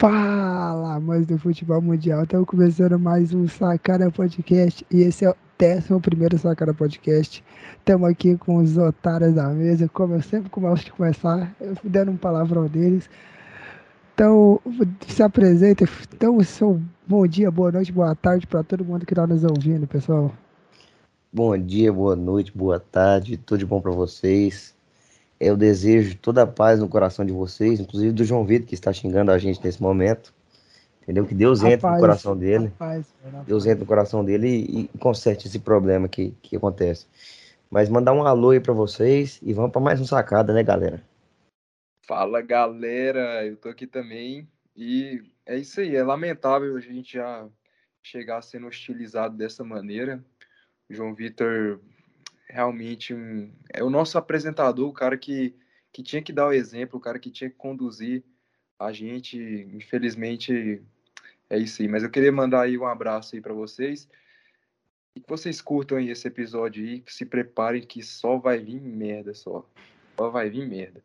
Fala, amantes do futebol mundial. Estamos começando mais um Sacada Podcast e esse é o décimo primeiro Sacada Podcast. Estamos aqui com os otários da mesa, como eu sempre gosto de começar, dando um palavrão deles. Então, se apresenta. Então, seu bom dia, boa noite, boa tarde para todo mundo que está nos ouvindo, pessoal. Bom dia, boa noite, boa tarde, tudo de bom para vocês. Eu desejo toda a paz no coração de vocês, inclusive do João Vitor, que está xingando a gente nesse momento. Entendeu? Que Deus entre no coração dele. Rapaz, Deus entre no coração dele e, e, conserte esse problema que, que acontece. Mas mandar um alô aí para vocês e vamos para mais um sacada, né, galera? Fala, galera. Eu tô aqui também. E é isso aí. É lamentável a gente já chegar sendo hostilizado dessa maneira. O João Vitor realmente um, é o nosso apresentador, o cara que, que tinha que dar o exemplo, o cara que tinha que conduzir a gente. Infelizmente, é isso aí. Mas eu queria mandar aí um abraço aí para vocês. E que vocês curtam aí esse episódio aí, que se preparem que só vai vir merda só. Só vai vir merda.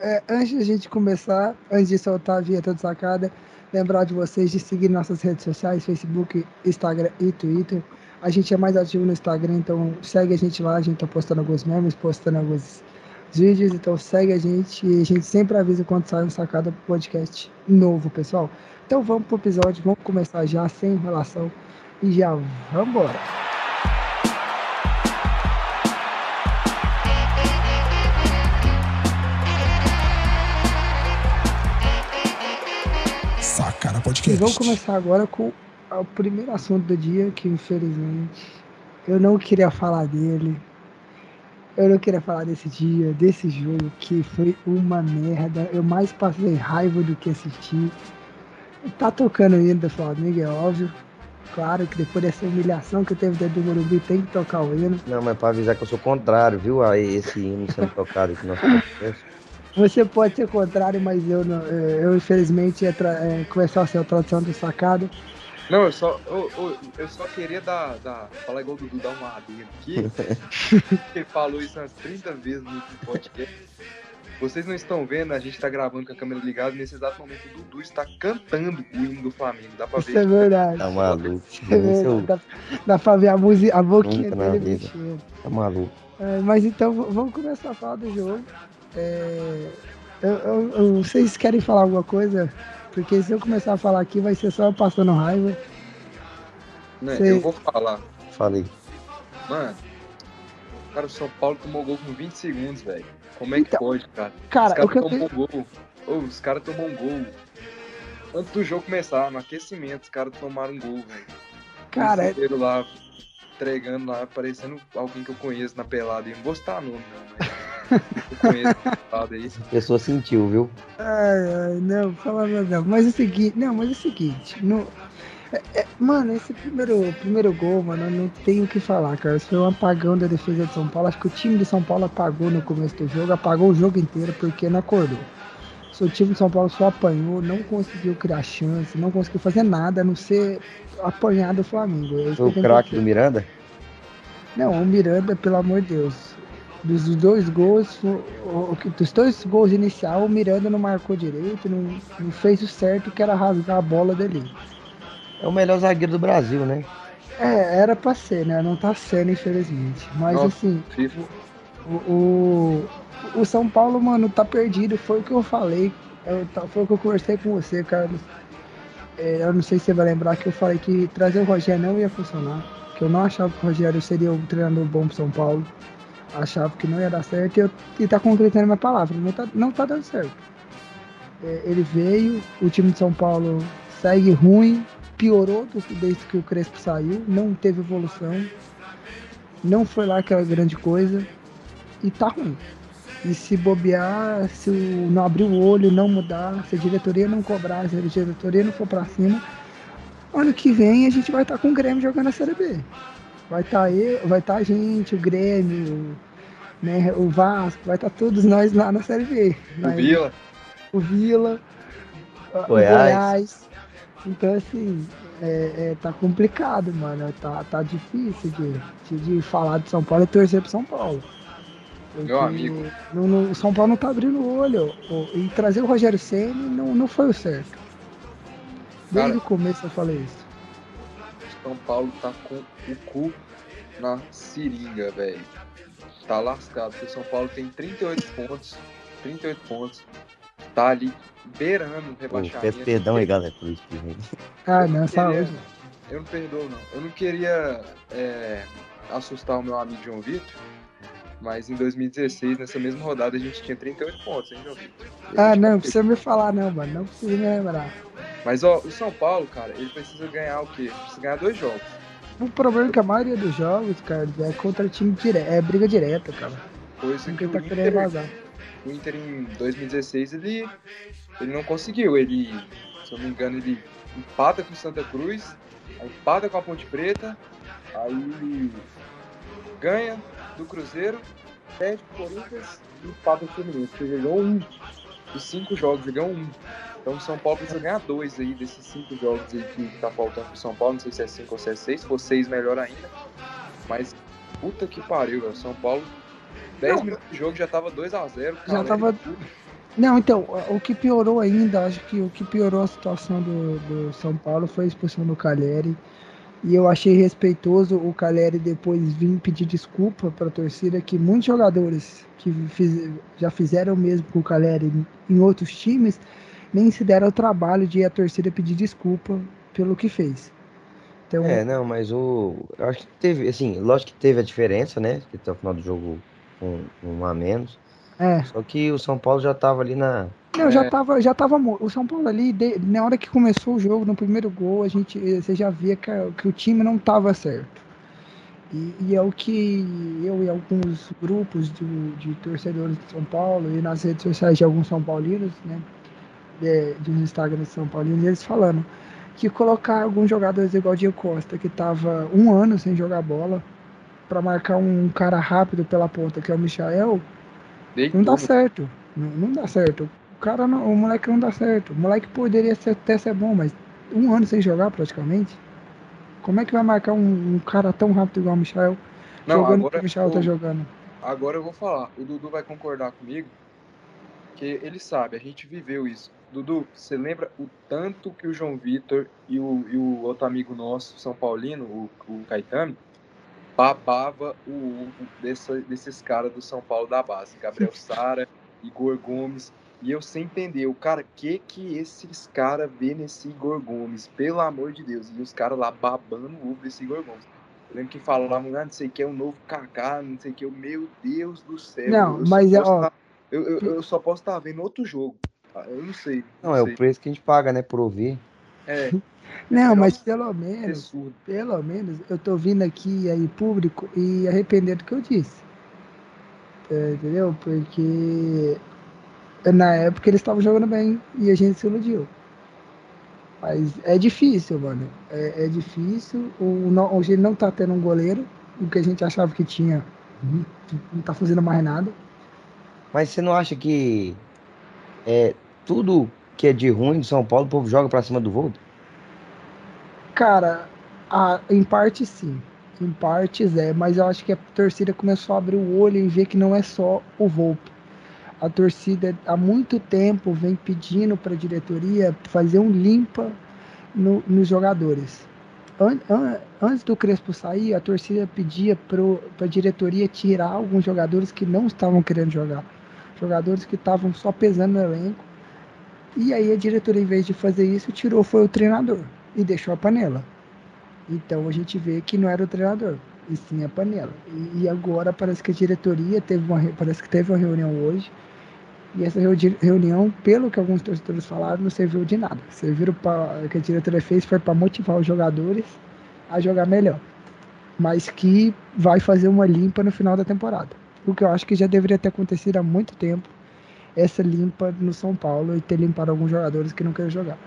é, antes de a gente começar, antes de soltar a vinheta de sacada, lembrar de vocês de seguir nossas redes sociais, Facebook, Instagram e Twitter. A gente é mais ativo no Instagram, então segue a gente lá. A gente tá postando alguns memes, postando alguns vídeos. Então segue a gente e a gente sempre avisa quando sai um sacada podcast novo, pessoal. Então vamos pro episódio, vamos começar já sem enrolação e já vamos embora. Sacada Podcast. E vamos começar agora com o primeiro assunto do dia, que infelizmente eu não queria falar dele. Eu não queria falar desse dia, desse jogo, que foi uma merda. Eu mais passei raiva do que assisti. Tá tocando o hino do Flamengo, é óbvio. Claro que depois dessa humilhação que teve dentro do Morumbi, tem que tocar o hino. Não, mas pra avisar que eu sou contrário, viu? A esse hino sendo tocado aqui no nosso Você pode ser contrário, mas eu, não, eu infelizmente, é, é, começar a ser a tradução do sacado. Não, eu só, eu, eu, eu só queria dar, dar. Falar igual o Dudu, dar uma adenda aqui. Ele falou isso umas 30 vezes no podcast. Vocês não estão vendo, a gente tá gravando com a câmera ligada. Nesse exato momento, o Dudu está cantando o hino do Flamengo. Dá pra ver. Isso é verdade. Tá maluco. É verdade. Dá, dá pra ver a, música, a boquinha Nunca dele mexendo. Tá maluco. É, mas então, vamos começar a falar do jogo. É, eu, eu, vocês querem falar alguma coisa? Porque se eu começar a falar aqui, vai ser só eu passando raiva. Né, Cê... Eu vou falar. Falei. Mano, cara, o São Paulo tomou gol com 20 segundos, velho. Como é que então, pode, cara? Cara, os caras tomou tenho... gol. Oh, os caras tomou um gol. Antes do jogo começar, no aquecimento, os caras tomaram um gol, velho. Cara, é... lá, entregando lá, parecendo alguém que eu conheço na pelada. E não vou citar nome, não, A pessoa sentiu, viu? Ai, ai, não, fala não. Mas é o seguinte, não, mas é o seguinte, no, é, é, mano, esse primeiro, primeiro gol, mano, eu não tenho o que falar, cara. Isso foi um apagão da defesa de São Paulo. Acho que o time de São Paulo apagou no começo do jogo, apagou o jogo inteiro porque não acordou. O time de São Paulo só apanhou, não conseguiu criar chance, não conseguiu fazer nada a não ser apanhar do Flamengo. Foi o craque do Miranda? Não, o Miranda, pelo amor de Deus dos dois gols, o, dos dois gols inicial, o Miranda não marcou direito, não, não, fez o certo que era rasgar a bola dele. É o melhor zagueiro do Brasil, né? É, era pra ser, né? Não tá sendo, infelizmente. Mas Nossa, assim, o, o, o, São Paulo, mano, tá perdido. Foi o que eu falei. Eu, foi o que eu conversei com você, Carlos. É, eu não sei se você vai lembrar que eu falei que trazer o Rogério não ia funcionar. Que eu não achava que o Rogério seria um treinador bom pro São Paulo achava que não ia dar certo e, eu, e tá concretando minha palavra. Não tá, não tá dando certo. É, ele veio, o time de São Paulo segue ruim, piorou desde que o Crespo saiu, não teve evolução, não foi lá aquela grande coisa e tá ruim. E se bobear, se não abrir o olho, não mudar, se a diretoria não cobrar, se a diretoria não for pra cima, ano que vem a gente vai estar tá com o Grêmio jogando a Série B. Vai estar tá eu, vai estar tá a gente, o Grêmio, né, o Vasco, vai estar tá todos nós lá na Série B. O Vila. O Vila, Goiás. o Goiás. Então, assim, é, é, tá complicado, mano. Tá, tá difícil de, de, de falar de São Paulo e torcer pro São Paulo. Porque Meu amigo. No, no, o São Paulo não tá abrindo o olho. E trazer o Rogério Senna não não foi o certo. Desde Cara, o começo eu falei isso. São Paulo tá com o cu na seringa, velho. Tá lascado, porque o São Paulo tem 38 pontos. 38 pontos. Tá ali beirando o rebaixamento. Peço perdão aí, galera, por isso. Ah, não, saúde. Eu não perdoo, não. Eu não queria é, assustar o meu amigo João Vitor, mas em 2016, nessa mesma rodada, a gente tinha 38 pontos, hein, João Vitor? Ah, não, não precisa me falar, não, mano. Não precisa me lembrar. Mas, ó, o São Paulo, cara, ele precisa ganhar o quê? Precisa ganhar dois jogos. O problema é que a maioria dos jogos, cara, é contra time direto, é briga direta, cara. Coisa que tá querendo vazar. O Inter em 2016 ele, ele não conseguiu. Ele, se eu não me engano, ele empata com o Santa Cruz, empata com a Ponte Preta, aí ganha do Cruzeiro, perde pro Corinthians e empata com o Fluminense. Ele ganhou um. Dos cinco jogos, ele ganhou um. Então o São Paulo precisa ganhar dois aí desses cinco jogos aí que tá faltando pro São Paulo. Não sei se é cinco ou se é seis. Se for seis, melhor ainda. Mas puta que pariu, velho. São Paulo, 10 minutos de jogo já tava 2 a 0 Já tava. Não, então, o que piorou ainda, acho que o que piorou a situação do, do São Paulo foi a expulsão do Caleri. E eu achei respeitoso o Caleri depois vir pedir desculpa para a torcida, que muitos jogadores que fiz, já fizeram mesmo com o Caleri em outros times, nem se deram o trabalho de ir à torcida pedir desculpa pelo que fez. Então, é, não, mas o. Eu acho que teve, assim, lógico que teve a diferença, né? Que até o final do jogo um, um a menos. É. Só que o São Paulo já estava ali na. Não, é. já tava, já tava. O São Paulo ali, de, na hora que começou o jogo, no primeiro gol, a gente, você já via que, que o time não estava certo. E, e, é o que eu e alguns grupos de, de torcedores de São Paulo e nas redes sociais de alguns São Paulinos, né? De, de Instagram de São Paulo, e eles falando que colocar alguns jogadores igual o Diego Costa, que tava um ano sem jogar bola, para marcar um cara rápido pela ponta, que é o Michael, não dá certo. Não, não, dá certo. O cara não, o moleque não dá certo. O moleque poderia ser, até ser bom, mas um ano sem jogar praticamente. Como é que vai marcar um, um cara tão rápido igual o Michel? Não, jogando agora, o Michel tá jogando. Agora eu vou falar. O Dudu vai concordar comigo. Que ele sabe, a gente viveu isso. Dudu, você lembra o tanto que o João Vitor e o, e o outro amigo nosso, São Paulino, o, o Caetano, babava o ovo dessa, desses caras do São Paulo da base? Gabriel Sara, Igor Gomes. E eu sem entender, o cara, que que esses caras vê nesse Igor Gomes? Pelo amor de Deus. E os caras lá babando o ovo desse Igor Gomes. Eu lembro que falavam, ah, não sei o que, é um novo Kaká, não sei o que. Meu Deus do céu. Não, eu mas é, ó... Tá, eu, eu, eu, só posso estar tá vendo outro jogo. Eu não sei. Não, não é sei. o preço que a gente paga, né, por ouvir. É. Não, mas pelo menos, pelo menos, eu tô vindo aqui aí público e arrependendo do que eu disse. É, entendeu? Porque na época eles estavam jogando bem e a gente se iludiu. Mas é difícil, mano. É, é difícil. O, hoje ele não tá tendo um goleiro. O que a gente achava que tinha não tá fazendo mais nada. Mas você não acha que é, tudo que é de ruim de São Paulo, o povo joga pra cima do Volta? Cara, a, em parte sim. Em partes é, mas eu acho que a torcida começou a abrir o olho e ver que não é só o Volpe. A torcida há muito tempo vem pedindo para a diretoria fazer um limpa no, nos jogadores. An, an, antes do Crespo sair, a torcida pedia para a diretoria tirar alguns jogadores que não estavam querendo jogar. Jogadores que estavam só pesando no elenco. E aí a diretoria, em vez de fazer isso, tirou foi o treinador e deixou a panela. Então a gente vê que não era o treinador, e sim a panela. E, e agora parece que a diretoria teve uma, parece que teve uma reunião hoje, e essa reunião, pelo que alguns torcedores falaram, não serviu de nada. Serviram para que a diretoria fez foi para motivar os jogadores a jogar melhor. Mas que vai fazer uma limpa no final da temporada. O que eu acho que já deveria ter acontecido há muito tempo essa limpa no São Paulo e ter limpado alguns jogadores que não querem jogar.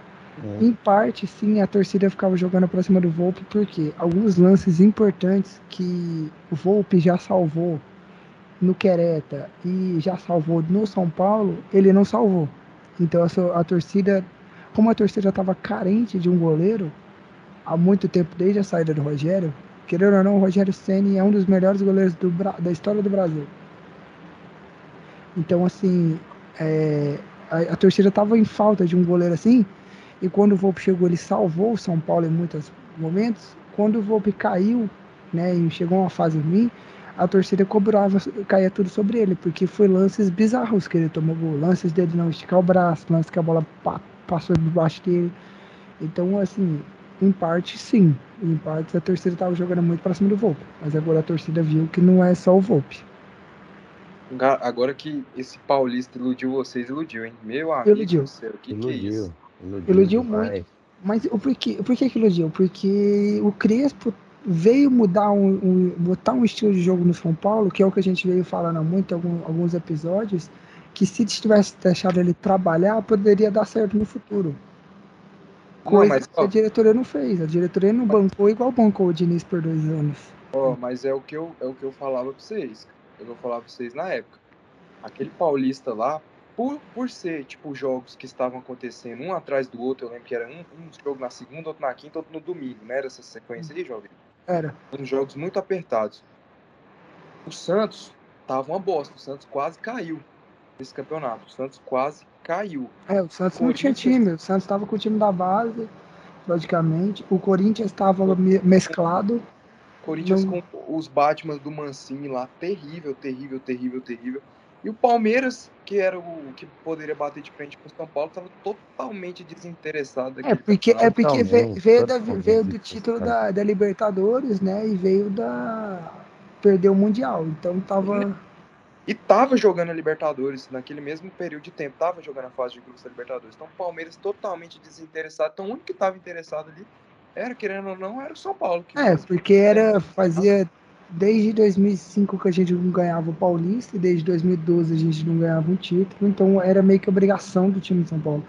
É. Em parte, sim, a torcida ficava jogando pra cima do Volpe, porque alguns lances importantes que o Volpe já salvou no Quereta e já salvou no São Paulo, ele não salvou. Então a, a torcida, como a torcida já estava carente de um goleiro há muito tempo, desde a saída do Rogério, querendo ou não, o Rogério Ceni é um dos melhores goleiros do, da história do Brasil. Então, assim, é, a, a, torcida tava em falta de um goleiro assim, e quando o Volpe chegou, ele salvou o São Paulo em muitos momentos. Quando o Volpe caiu, né, e chegou uma fase ruim, a torcida cobrava, caía tudo sobre ele, porque foi lances bizarros que ele tomou gol, lances dele não esticar o braço, lances que a bola pa, passou debaixo dele. Então, assim, em parte sim, em parte a torcida estava jogando muito para cima do Volpe, mas agora a torcida viu que não é só o Volpe. Agora que esse paulista iludiu vocês, iludiu, hein? Meu amigo iludiu. do céu, que iludiu. que é isso? Iludiu, iludiu muito. Mas o porquê, por que, que iludiu? Porque o Crespo veio mudar um, um, botar um estilo de jogo no São Paulo, que é o que a gente veio falando muito em algum, alguns episódios, que se tivesse deixado ele trabalhar, poderia dar certo no futuro. Coisa não, mas, que a diretoria não fez. A diretoria não bancou igual bancou o Diniz por dois anos. Ó, oh, mas é o que eu, é o que eu falava pra vocês. Eu vou falar pra vocês na época. Aquele paulista lá, por, por ser, tipo, jogos que estavam acontecendo um atrás do outro, eu lembro que era um, um jogo na segunda, outro na quinta, outro no domingo, não era essa sequência aí, jovem? Era. Eram jogos muito apertados. O Santos tava uma bosta. O Santos quase caiu nesse campeonato. O Santos quase caiu. É, o Santos não tinha time. O Santos estava com o time da base, logicamente. O Corinthians estava mesclado. Corinthians não... com os Batman do Mancini lá, terrível, terrível, terrível, terrível. E o Palmeiras, que era o que poderia bater de frente com o São Paulo, estava totalmente desinteressado. É porque, é porque veio, veio, da, veio do título da, da Libertadores, né? E veio da. Perdeu o Mundial. Então tava. E tava jogando a Libertadores naquele mesmo período de tempo, tava jogando a fase de grupos da Libertadores. Então o Palmeiras totalmente desinteressado. Então o único que tava interessado ali era, querendo ou não, era o São Paulo. é, porque era, fazia desde 2005 que a gente não ganhava o Paulista e desde 2012 a gente não ganhava um título, então era meio que obrigação do time de São Paulo.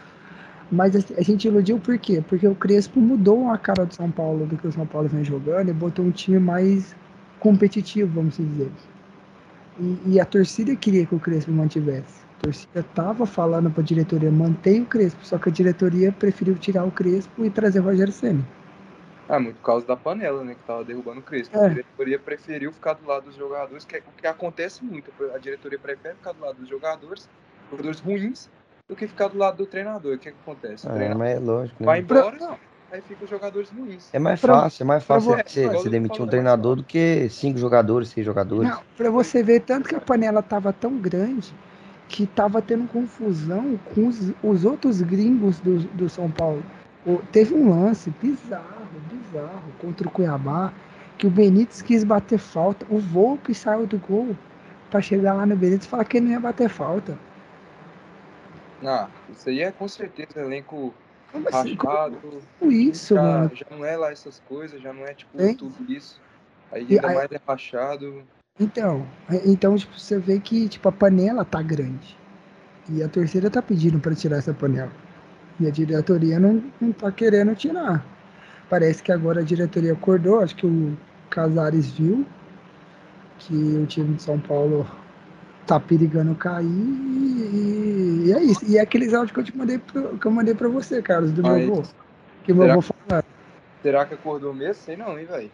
Mas a gente iludiu por quê? Porque o Crespo mudou a cara do São Paulo do que o São Paulo vem jogando e botou um time mais competitivo, vamos dizer. E, e a torcida queria que o Crespo mantivesse. A torcida estava falando para a diretoria manter o Crespo, só que a diretoria preferiu tirar o Crespo e trazer o Rogério Senna. Ah, muito por causa da panela, né? Que tava derrubando o Crespo. É. A diretoria preferiu ficar do lado dos jogadores, que é o que acontece muito. A diretoria prefere ficar do lado dos jogadores, jogadores ruins, do que ficar do lado do treinador. O que, é que acontece? Ah, mas é lógico. Né? Vai embora, não. aí fica os jogadores ruins. É mais fácil, é mais fácil pra, você, você demitir um treinador do que cinco jogadores, seis jogadores. Não, pra você ver, tanto que a panela tava tão grande que tava tendo confusão com os, os outros gringos do, do São Paulo. Teve um lance bizarro bizarro contra o Cuiabá, que o Benítez quis bater falta, o Volpe saiu do gol para chegar lá no Benítez e falar que ele não ia bater falta. Ah, isso aí é com certeza elenco como assim? rachado. Como isso, já, mano? Já não é lá essas coisas, já não é tipo hein? tudo isso. Aí ainda aí, mais é rachado. Então, então tipo, você vê que tipo, a panela tá grande. E a torcida tá pedindo para tirar essa panela. E a diretoria não, não tá querendo tirar. Parece que agora a diretoria acordou, acho que o Casares viu que o time de São Paulo tá perigando cair e, e é isso. E é aqueles áudios que eu te mandei que eu mandei para você, Carlos, do Mas, meu avô. Que meu avô falar. Será que acordou mesmo? Sei não, hein, velho.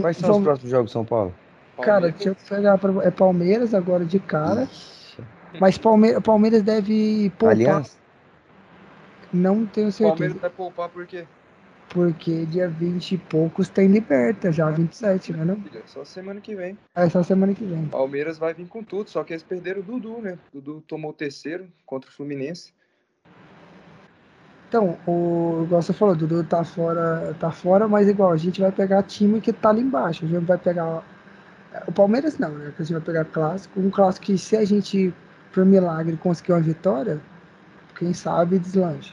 Quais são Vamos... os próximos jogos de São Paulo? Cara, deixa eu pegar pra... É Palmeiras agora de cara. Ixi. Mas Palmeiras, Palmeiras deve poupar. Aliás? Não tenho certeza. Palmeiras vai poupar por quê? Porque dia 20 e poucos tem Liberta, já 27, né? Não? Só semana que vem. É só semana que vem. Palmeiras vai vir com tudo, só que eles perderam o Dudu, né? O Dudu tomou o terceiro contra o Fluminense. Então, o, igual você falou, o Dudu tá fora, tá fora, mas igual, a gente vai pegar time que tá ali embaixo. A gente vai pegar. O Palmeiras não, né? Que a gente vai pegar clássico. Um clássico que se a gente, por milagre, conseguir uma vitória, quem sabe deslanche.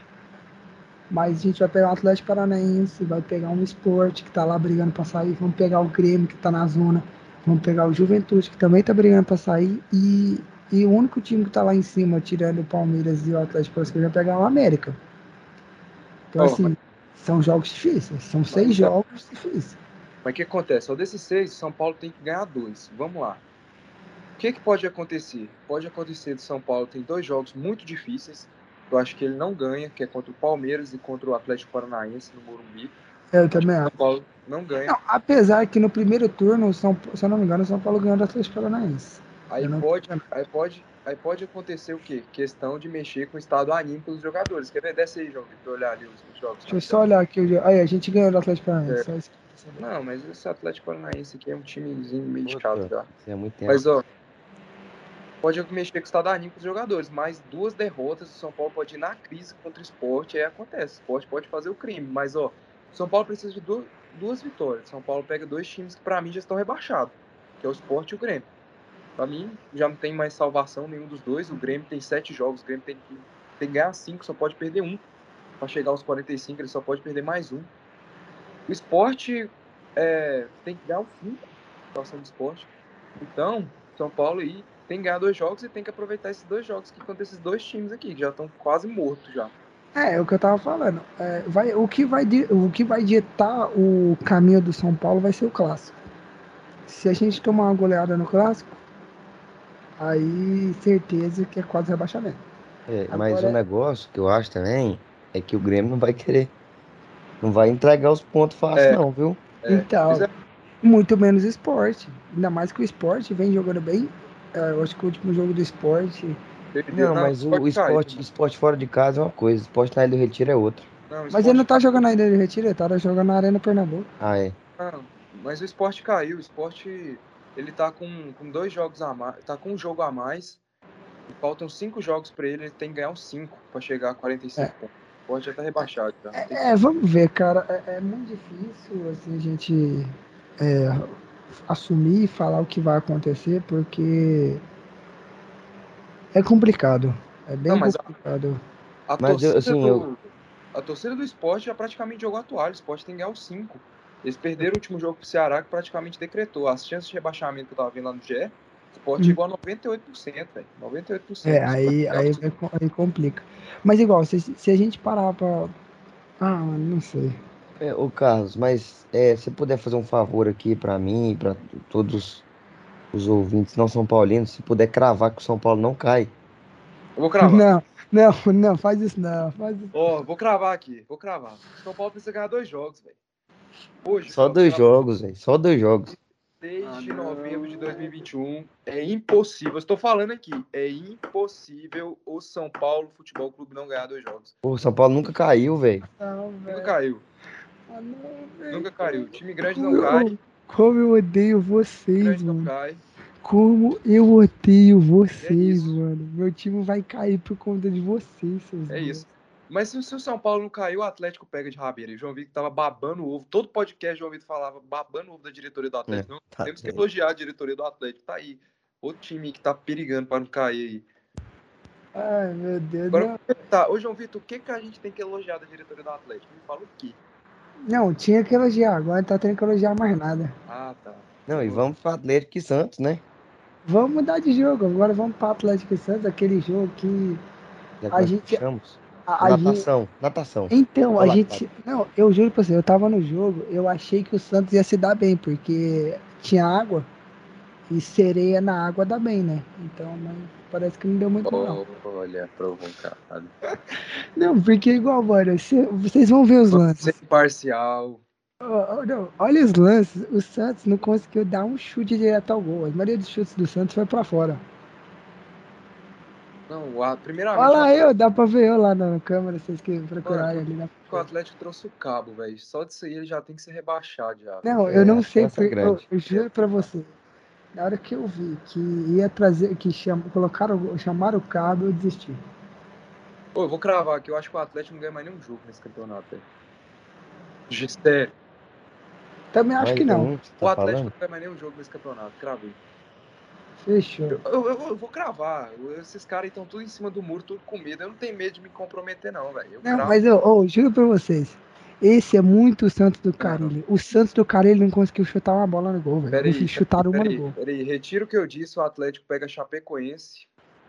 Mas a gente vai pegar o Atlético Paranaense, vai pegar um esporte que está lá brigando para sair, vamos pegar o Grêmio que está na zona, vamos pegar o Juventude que também está brigando para sair e, e o único time que está lá em cima, tirando o Palmeiras e o Atlético Paranaense, vai pegar o América. Então, assim, mas... são jogos difíceis, são seis mas, então jogos difíceis. Mas o que acontece? Só desses seis, São Paulo tem que ganhar dois. Vamos lá. O que, que pode acontecer? Pode acontecer de São Paulo tem dois jogos muito difíceis eu acho que ele não ganha, que é contra o Palmeiras e contra o Atlético Paranaense no Morumbi. Eu também acho. São Paulo não ganha. Não, apesar que no primeiro turno, São, se eu não me engano, o São Paulo ganhou do Atlético Paranaense. Aí pode, aí pode, aí pode acontecer o quê? Questão de mexer com o estado anímico dos jogadores. Quer ver? Desce aí, João, pra olhar ali os, jogos. Deixa eu só olhar aqui. Aí, a gente ganhou do Atlético Paranaense. É. Não, mas esse Atlético Paranaense aqui é um timezinho meio de casa, tá? É muito tempo. Mas, ó, pode mexer com o estado anímico dos jogadores, mas duas derrotas, o São Paulo pode ir na crise contra o esporte, aí acontece. O esporte pode fazer o crime, mas, ó, o São Paulo precisa de duas, duas vitórias. São Paulo pega dois times que, para mim, já estão rebaixados, que é o esporte e o Grêmio. Para mim, já não tem mais salvação nenhum dos dois. O Grêmio tem sete jogos, o Grêmio tem que, tem que ganhar cinco, só pode perder um. Para chegar aos 45, ele só pode perder mais um. O esporte é, tem que ganhar o fim da situação do esporte. Então, São Paulo aí tem que ganhar dois jogos e tem que aproveitar esses dois jogos que contra esses dois times aqui, que já estão quase mortos já. É, é o que eu tava falando. É, vai, o, que vai, o que vai ditar o caminho do São Paulo vai ser o clássico. Se a gente tomar uma goleada no clássico, aí certeza que é quase rebaixamento. É, Agora, mas o negócio que eu acho também é que o Grêmio não vai querer. Não vai entregar os pontos fácil, é, não, viu? É, então, é... muito menos esporte. Ainda mais que o esporte vem jogando bem. É, eu acho que o último jogo do esporte não, mas o, o esporte, né? esporte fora de casa é uma coisa, esporte na Ilha do Retiro é outra. Não, mas ele não tá jogando na Ilha do Retiro, ele tá jogando na Arena Pernambuco. Ah, é? Não, mas o esporte caiu, o esporte ele tá com, com dois jogos a mais, tá com um jogo a mais, faltam cinco jogos pra ele, ele tem que ganhar uns cinco pra chegar a 45 é. pontos. O esporte já tá rebaixado. Já. É, é, vamos ver, cara, é, é muito difícil assim, a gente é, assumir e falar o que vai acontecer, porque é complicado. É bem Não, complicado. A, a mas torcida assim, do, eu... a torcida do esporte já praticamente jogou a toalha. O esporte tem que ganhar os 5. Eles perderam o último jogo pro Ceará, que praticamente decretou. As chances de rebaixamento que eu tava vendo lá no GE, o esporte hum. chegou a 98%, velho. 98%. É, aí, aí, aí complica. Mas igual, se, se a gente parar pra. Ah, não sei. É, ô Carlos, mas é, se puder fazer um favor aqui para mim e para todos os ouvintes não são paulinos, se puder cravar que o São Paulo não cai. Eu vou cravar. Não, não, não, faz isso não. Faz isso. Oh, vou cravar aqui, vou cravar. O São Paulo precisa ganhar dois jogos, velho. Hoje. Só dois jogos, velho. Só dois jogos. Desde ah, novembro de 2021 é impossível. Eu estou falando aqui, é impossível o São Paulo Futebol Clube não ganhar dois jogos. o São Paulo nunca caiu, velho. Nunca caiu. Ah, não, nunca caiu. O time grande não cai. Como eu odeio vocês, mano. Como eu odeio vocês, é mano. Meu time vai cair por conta de vocês, seus É isso. Mas se o São Paulo não caiu, o Atlético pega de rabeira. E o João Vitor tava babando o ovo. Todo podcast o João Vitor falava babando o ovo da diretoria do Atlético. É, não, tá temos que elogiar a diretoria do Atlético. Tá aí. Outro time que tá perigando para não cair aí. Ai, meu Deus. Agora, tá. Ô, João Vitor, o que, que a gente tem que elogiar da diretoria do Atlético? Me fala o quê? Não, tinha que elogiar, agora tá tendo que elogiar mais nada. Ah, tá. Não, e vamos para Atlético e Santos, né? Vamos mudar de jogo, agora vamos para Atlético e Santos, aquele jogo que a gente. Chamamos. A, a natação, gente... natação. Então, Olá, a gente. Não, eu juro pra você, eu tava no jogo, eu achei que o Santos ia se dar bem, porque tinha água e sereia na água dá bem, né? Então, mas parece que não deu muito oh, não. Olha, provocado. não, porque igual, mano, vocês vão ver os lances. Ser parcial. Oh, oh, não. Olha os lances, o Santos não conseguiu dar um chute direto ao gol. A maioria dos chutes do Santos foi pra fora. Não, a primeira Olha lá eu, dá pra ver eu lá na câmera, vocês que procurarem ali na. O Atlético trouxe o cabo, velho. Só disso aí ele já tem que ser rebaixado já. Não, eu não sei, porque, eu, eu juro pra você. Na hora que eu vi que ia trazer, que cham, colocaram, chamaram o cabo, eu desisti. Pô, eu vou cravar aqui, eu acho que o Atlético não ganha mais nenhum jogo nesse campeonato aí. Gistério. Também acho que não. Tá o Atlético falando? não ganha mais nenhum jogo nesse campeonato, cravei. Fechou. Eu, eu, eu, vou cravar. Esses caras estão tudo em cima do muro, tudo com medo. Eu não tenho medo de me comprometer, não, velho. Não, cravo. mas eu, oh, juro pra vocês. Esse é muito o Santos do Carilho. O Santos do Carilho não conseguiu chutar uma bola no gol, velho. Peraí, chutaram uma no gol. Peraí, retiro o que eu disse, o Atlético pega a Chapecoense.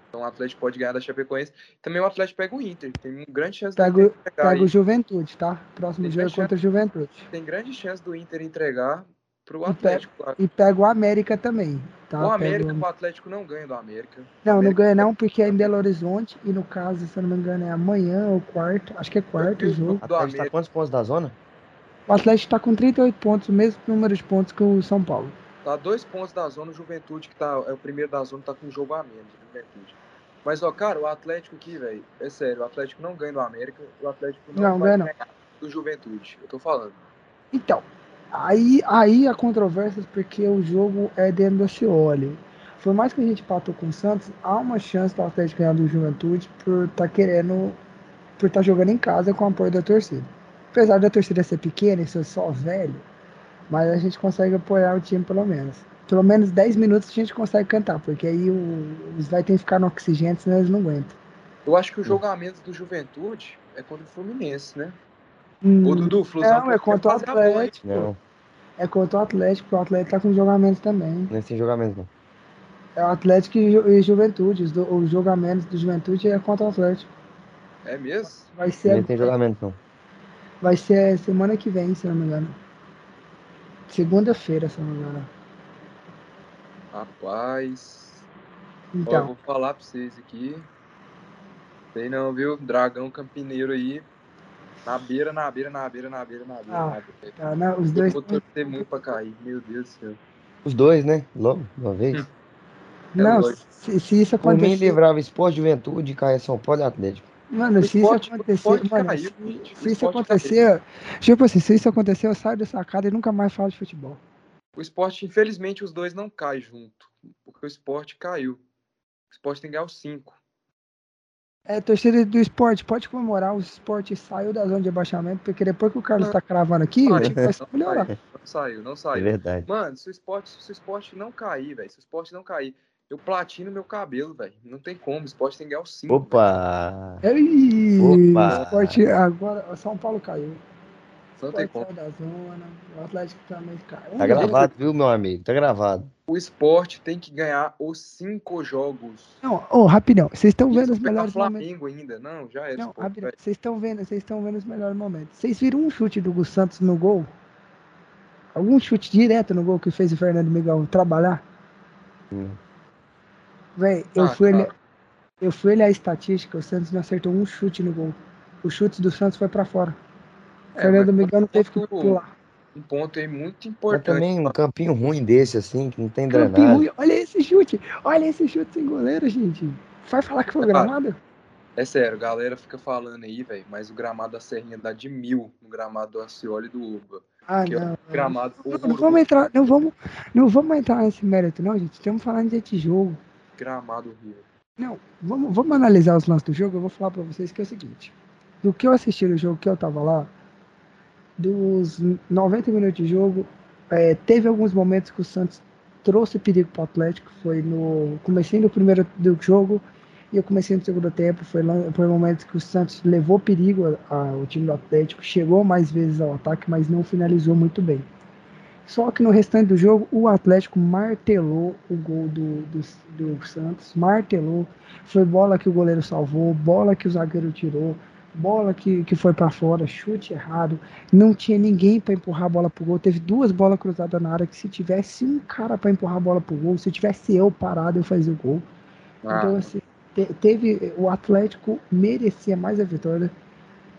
Então o Atlético pode ganhar da Chapecoense. Também o Atlético pega o Inter. Tem grande chance pega, do Inter entregar. Pega o Juventude, tá? Próximo tem jogo é contra o Juventude. Tem grande chance do Inter entregar pro Atlético. E pega, e pega o América também. Tá? O América, o... o Atlético não ganha do América. Não, América... não ganha não, porque é em Belo Horizonte. E no caso, se eu não me engano, é amanhã ou quarto. Acho que é quarto o jogo. O Atlético tá quantos pontos da zona? O Atlético está com 38 pontos, o mesmo número de pontos que o São Paulo. Tá dois pontos da zona, o Juventude, que tá, é o primeiro da zona, tá com um jogo a menos, Juventude. Mas, ó, cara, o Atlético aqui, velho, é sério, o Atlético não ganha do América, o Atlético não, não vai ganha, ganhar do Juventude, eu tô falando. Então, aí, aí a controvérsia porque o jogo é dentro do Cioli. Por mais que a gente patou com o Santos, há uma chance do Atlético ganhar do Juventude por estar tá querendo, por estar tá jogando em casa com o apoio da torcida. Apesar da torcida ser pequena e ser só velho, mas a gente consegue apoiar o time pelo menos pelo menos 10 minutos a gente consegue cantar, porque aí o, eles vai ter que ficar no oxigênio, senão eles não aguentam. Eu acho que o jogamento do Juventude é contra o Fluminense, né? Hum, o Dudu, Flusão, Não, é contra o Atlético. Não. É contra o Atlético, porque o Atlético tá com jogamento também. Não é sem jogamento, não. É o Atlético e, e Juventude. Os, do, os jogamentos do Juventude é contra o Atlético. É mesmo? Vai ser. Não tem jogamento, não. Vai ser semana que vem, se não me engano. Segunda-feira, se não me engano. Rapaz. Então. Ó, vou falar pra vocês aqui. Sei não, viu? Dragão Campineiro aí. Na beira, na beira, na beira, na beira, na beira. Ah, na beira. Tá, não, os dois. vou torcer muito pra cair. Meu Deus do céu. Os dois, né? Logo, uma vez. Hum. É não, se, se, isso acontecer. Por mim, livrava Esporte Juventude, caia São Paulo e Atlético. Mano, se isso acontecer, mano, caiu, se, se isso acontecer, tipo assim, se isso acontecer, eu saio dessa casa e nunca mais falo de futebol. O esporte, infelizmente, os dois não caem junto, porque o esporte caiu. O esporte tem que ganhar os cinco. É, torcida do esporte, pode comemorar, o esporte saiu da zona de abaixamento, porque depois que o Carlos está cravando aqui, o time vai melhorar. Não saiu, não saiu. É verdade. Mano, se o esporte, se o esporte não cair, velho, se o esporte não cair, eu platino meu cabelo, velho. Não tem como, o esporte tem que ganhar os cinco. Opa! Ei, Opa! O esporte, agora, São Paulo caiu. Não tem como. Da zona, o Atlético também caiu. Tá gravado, viu, meu amigo? Tá gravado. O esporte tem que ganhar os cinco jogos. Não, oh, rapidão. Vocês estão vendo os melhores Flamengo momentos. ainda. Não, já é. Não. Vocês estão vendo, vocês estão vendo os melhores momentos. Vocês viram um chute do Gus Santos no gol? Algum chute direto no gol que fez o Fernando Miguel trabalhar? Hum. Véi, eu, ah, fui olhar, eu fui olhar a estatística, o Santos não acertou um chute no gol. O chute do Santos foi para fora. É, Fernando Miguel não teve que pular. Um ponto aí muito importante. Mas também um campinho ruim desse, assim, que não tem drenagem. Ruim. Olha esse chute. Olha esse chute sem goleiro, gente. Vai falar que foi gramado? É sério, galera fica falando aí, velho, mas o gramado da Serrinha dá de mil no gramado do Acioli e do Uba. Ah, é não. gramado não, não, vamos entrar, não vamos, não vamos entrar nesse mérito, não, gente. Estamos falando de jogo. Gramado horrível. Não, vamos, vamos analisar os lances do jogo. Eu vou falar para vocês que é o seguinte: do que eu assisti no jogo, que eu tava lá, dos 90 minutos de jogo, é, teve alguns momentos que o Santos trouxe perigo para o Atlético. Foi no comecinho do primeiro do jogo e o comecinho do segundo tempo. Foi, foi momentos que o Santos levou perigo ao time do Atlético, chegou mais vezes ao ataque, mas não finalizou muito bem. Só que no restante do jogo, o Atlético martelou o gol do, do, do Santos, martelou. Foi bola que o goleiro salvou, bola que o zagueiro tirou, bola que, que foi para fora, chute errado, não tinha ninguém para empurrar a bola pro gol. Teve duas bolas cruzadas na área que se tivesse um cara para empurrar a bola pro gol, se tivesse eu parado, eu fazia o gol. Ah. Então, assim, te, teve. O Atlético merecia mais a vitória,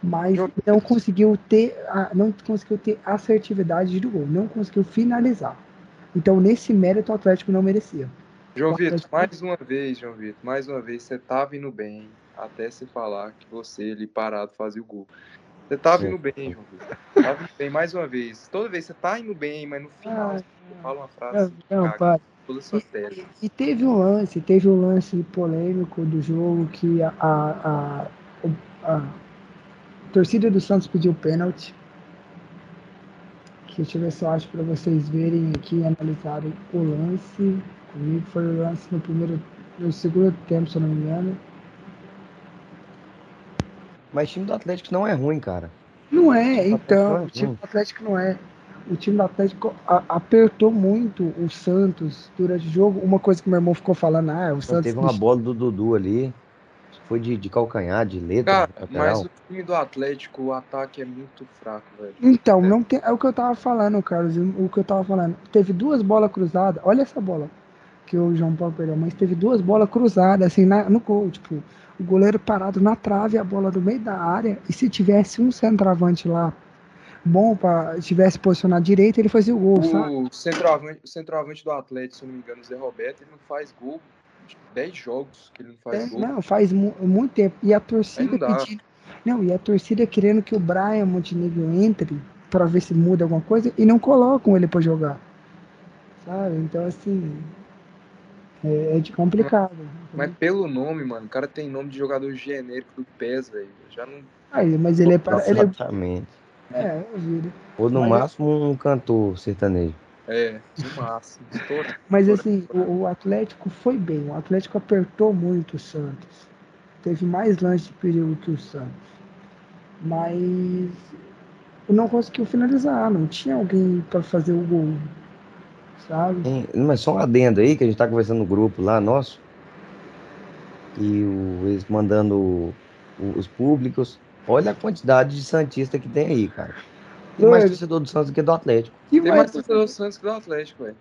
mas não conseguiu ter a, não conseguiu ter assertividade do gol, não conseguiu finalizar. Então, nesse mérito, o Atlético não merecia. João Vitor, mais uma vez, João Vitor, mais uma vez, você tá vindo bem até se falar que você ali parado fazia o gol. Você tá vindo bem, João Vitor. Tá vindo bem mais uma vez. Toda vez você tá indo bem, mas no final ah, você fala uma frase não, não, caga, toda sua e, e, teve um lance, teve um lance polêmico do jogo que a, a, a, a torcida do Santos pediu pênalti. Que deixa eu ver se eu acho para vocês verem aqui e analisarem o lance. Comigo foi o lance no primeiro, no segundo tempo, se eu não me engano. Mas o time do Atlético não é ruim, cara. Não é, então. É o time do Atlético não é. O time do Atlético apertou muito o Santos durante o jogo. Uma coisa que meu irmão ficou falando, ah, o então, Santos. Teve uma bola do Dudu ali. Foi de, de calcanhar, de letra. Cara, mas o time do Atlético, o ataque é muito fraco, velho. Então, é. não tem, é o que eu tava falando, Carlos. O que eu tava falando. Teve duas bolas cruzadas. Olha essa bola que o João Paulo perdeu, mas teve duas bolas cruzadas, assim, na, no gol. Tipo, o goleiro parado na trave, a bola do meio da área, e se tivesse um centroavante lá bom para tivesse posicionado direito, ele fazia o gol, o sabe? Centroavante, o centroavante do Atlético, se não me engano, o Zé Roberto, ele não faz gol 10 jogos que ele não faz é, gol. Não, faz mu muito tempo. E a torcida pedindo. Não, e a torcida querendo que o Brian Montenegro entre para ver se muda alguma coisa e não colocam ele para jogar. Sabe? Então, assim. É, é de complicado. Mas, mas pelo nome, mano, o cara tem nome de jogador genérico do PES, velho. Já não. Aí, mas ele é para. Exatamente. É, é vida. Ou no mas máximo um cantor sertanejo. É, no máximo. mas assim, o, o, Atlético foi bem. O Atlético apertou muito o Santos. Teve mais lance de perigo que o Santos. Mas não conseguiu finalizar. Não tinha alguém para fazer o gol sabe? Tem, mas só um adendo aí, que a gente tá conversando no grupo lá, nosso, e o, eles mandando o, os públicos. Olha a quantidade de Santista que tem aí, cara. Tem mais torcedor do Santos do que do Atlético. tem mais, torcedor do Santos que do Atlético, velho.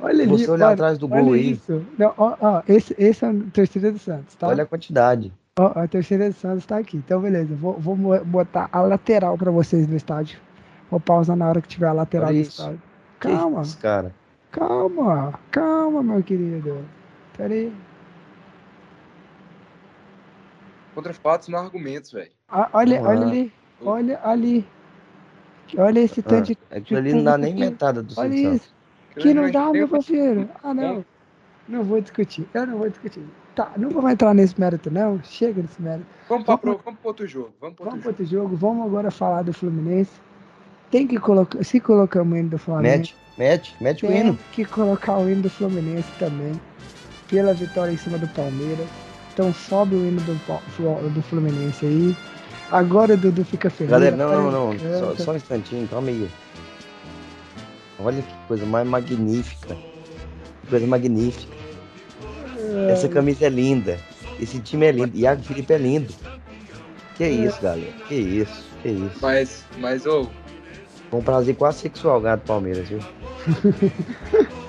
Olha ali, Você olhar olha, atrás do gol aí. Isso. Não, ó, ó, esse, esse é a torcida do Santos, tá? Olha a quantidade. Ó, a torcida do Santos tá aqui. Então, beleza. Vou, vou botar a lateral pra vocês no estádio. Vou pausar na hora que tiver a lateral olha do isso. estádio. Calma. Isso, cara. Calma, calma, meu querido. Pera aí. Contra fatos não argumentos, velho. Ah, olha, ah. olha ali. Olha ali. Olha esse ah, tanto de. Aquilo ali não dá nem metade do Olha isso. Que não dá, meu parceiro. Ah, não. Não vou discutir. Eu não vou discutir. Tá, não vou entrar nesse mérito, não. Chega nesse mérito. Vamos para vamos, vamos outro jogo. Vamos para outro, outro, jogo. Vamos agora falar do Fluminense. Tem que colocar. Se colocamos o hino do Flamengo. Mete, mete, mete o hino. Tem que colocar o hino do Fluminense também. Pela vitória em cima do Palmeiras. Então sobe o hino do, do Fluminense aí. Agora o Dudu fica feliz. Galera, não, não, não. Só, só, um instantinho, calma aí. Olha que coisa mais magnífica. Que coisa magnífica. É... Essa camisa é linda. Esse time é lindo. Iago Felipe é lindo. Que é isso, galera. Que isso, que isso. Mas, mas, ô, oh foi um prazer quase sexual ganhar do Palmeiras, viu?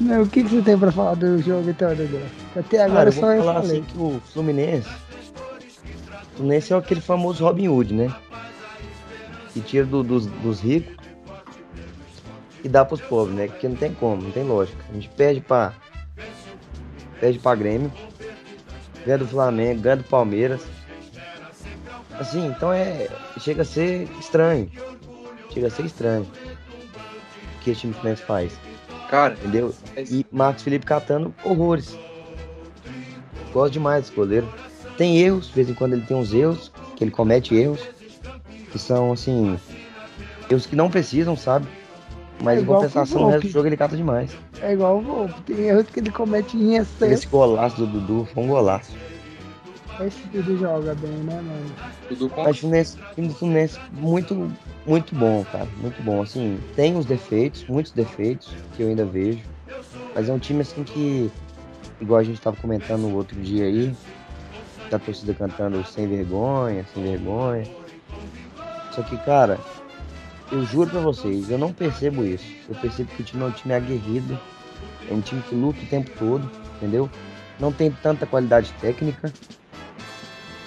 Não, o que, que você tem pra falar do jogo então, Dudu? Até agora Cara, eu só eu falar falei. assim que o Fluminense. O Fluminense é aquele famoso Robin Hood, né? Que tira do, dos, dos ricos e dá pros pobres, né? Porque não tem como, não tem lógica. A gente perde pra. Perde pra Grêmio. Ganha do Flamengo, ganha do Palmeiras. Assim, então é. Chega a ser estranho chega a ser estranho o que esse time Fluminense faz. Cara, entendeu? E Marcos Felipe catando horrores. Gosto demais desse goleiro. Tem erros, de vez em quando ele tem uns erros, que ele comete erros, que são assim, erros que não precisam, sabe? Mas é em compensação, o resto do jogo ele cata demais. É igual o Volpe, tem erros que ele comete em excesso. Esse golaço do Dudu foi um golaço. Esse Dudu joga bem, né, mano? Dudu com... Mas o Fluminense, time do Fluminense muito, muito bom, cara. Muito bom. Assim, tem os defeitos, muitos defeitos, que eu ainda vejo. Mas é um time assim que, igual a gente tava comentando no outro dia aí, da torcida cantando sem vergonha, sem vergonha. Só que, cara, eu juro pra vocês, eu não percebo isso. Eu percebo que o time é um time aguerrido, é um time que luta o tempo todo, entendeu? Não tem tanta qualidade técnica,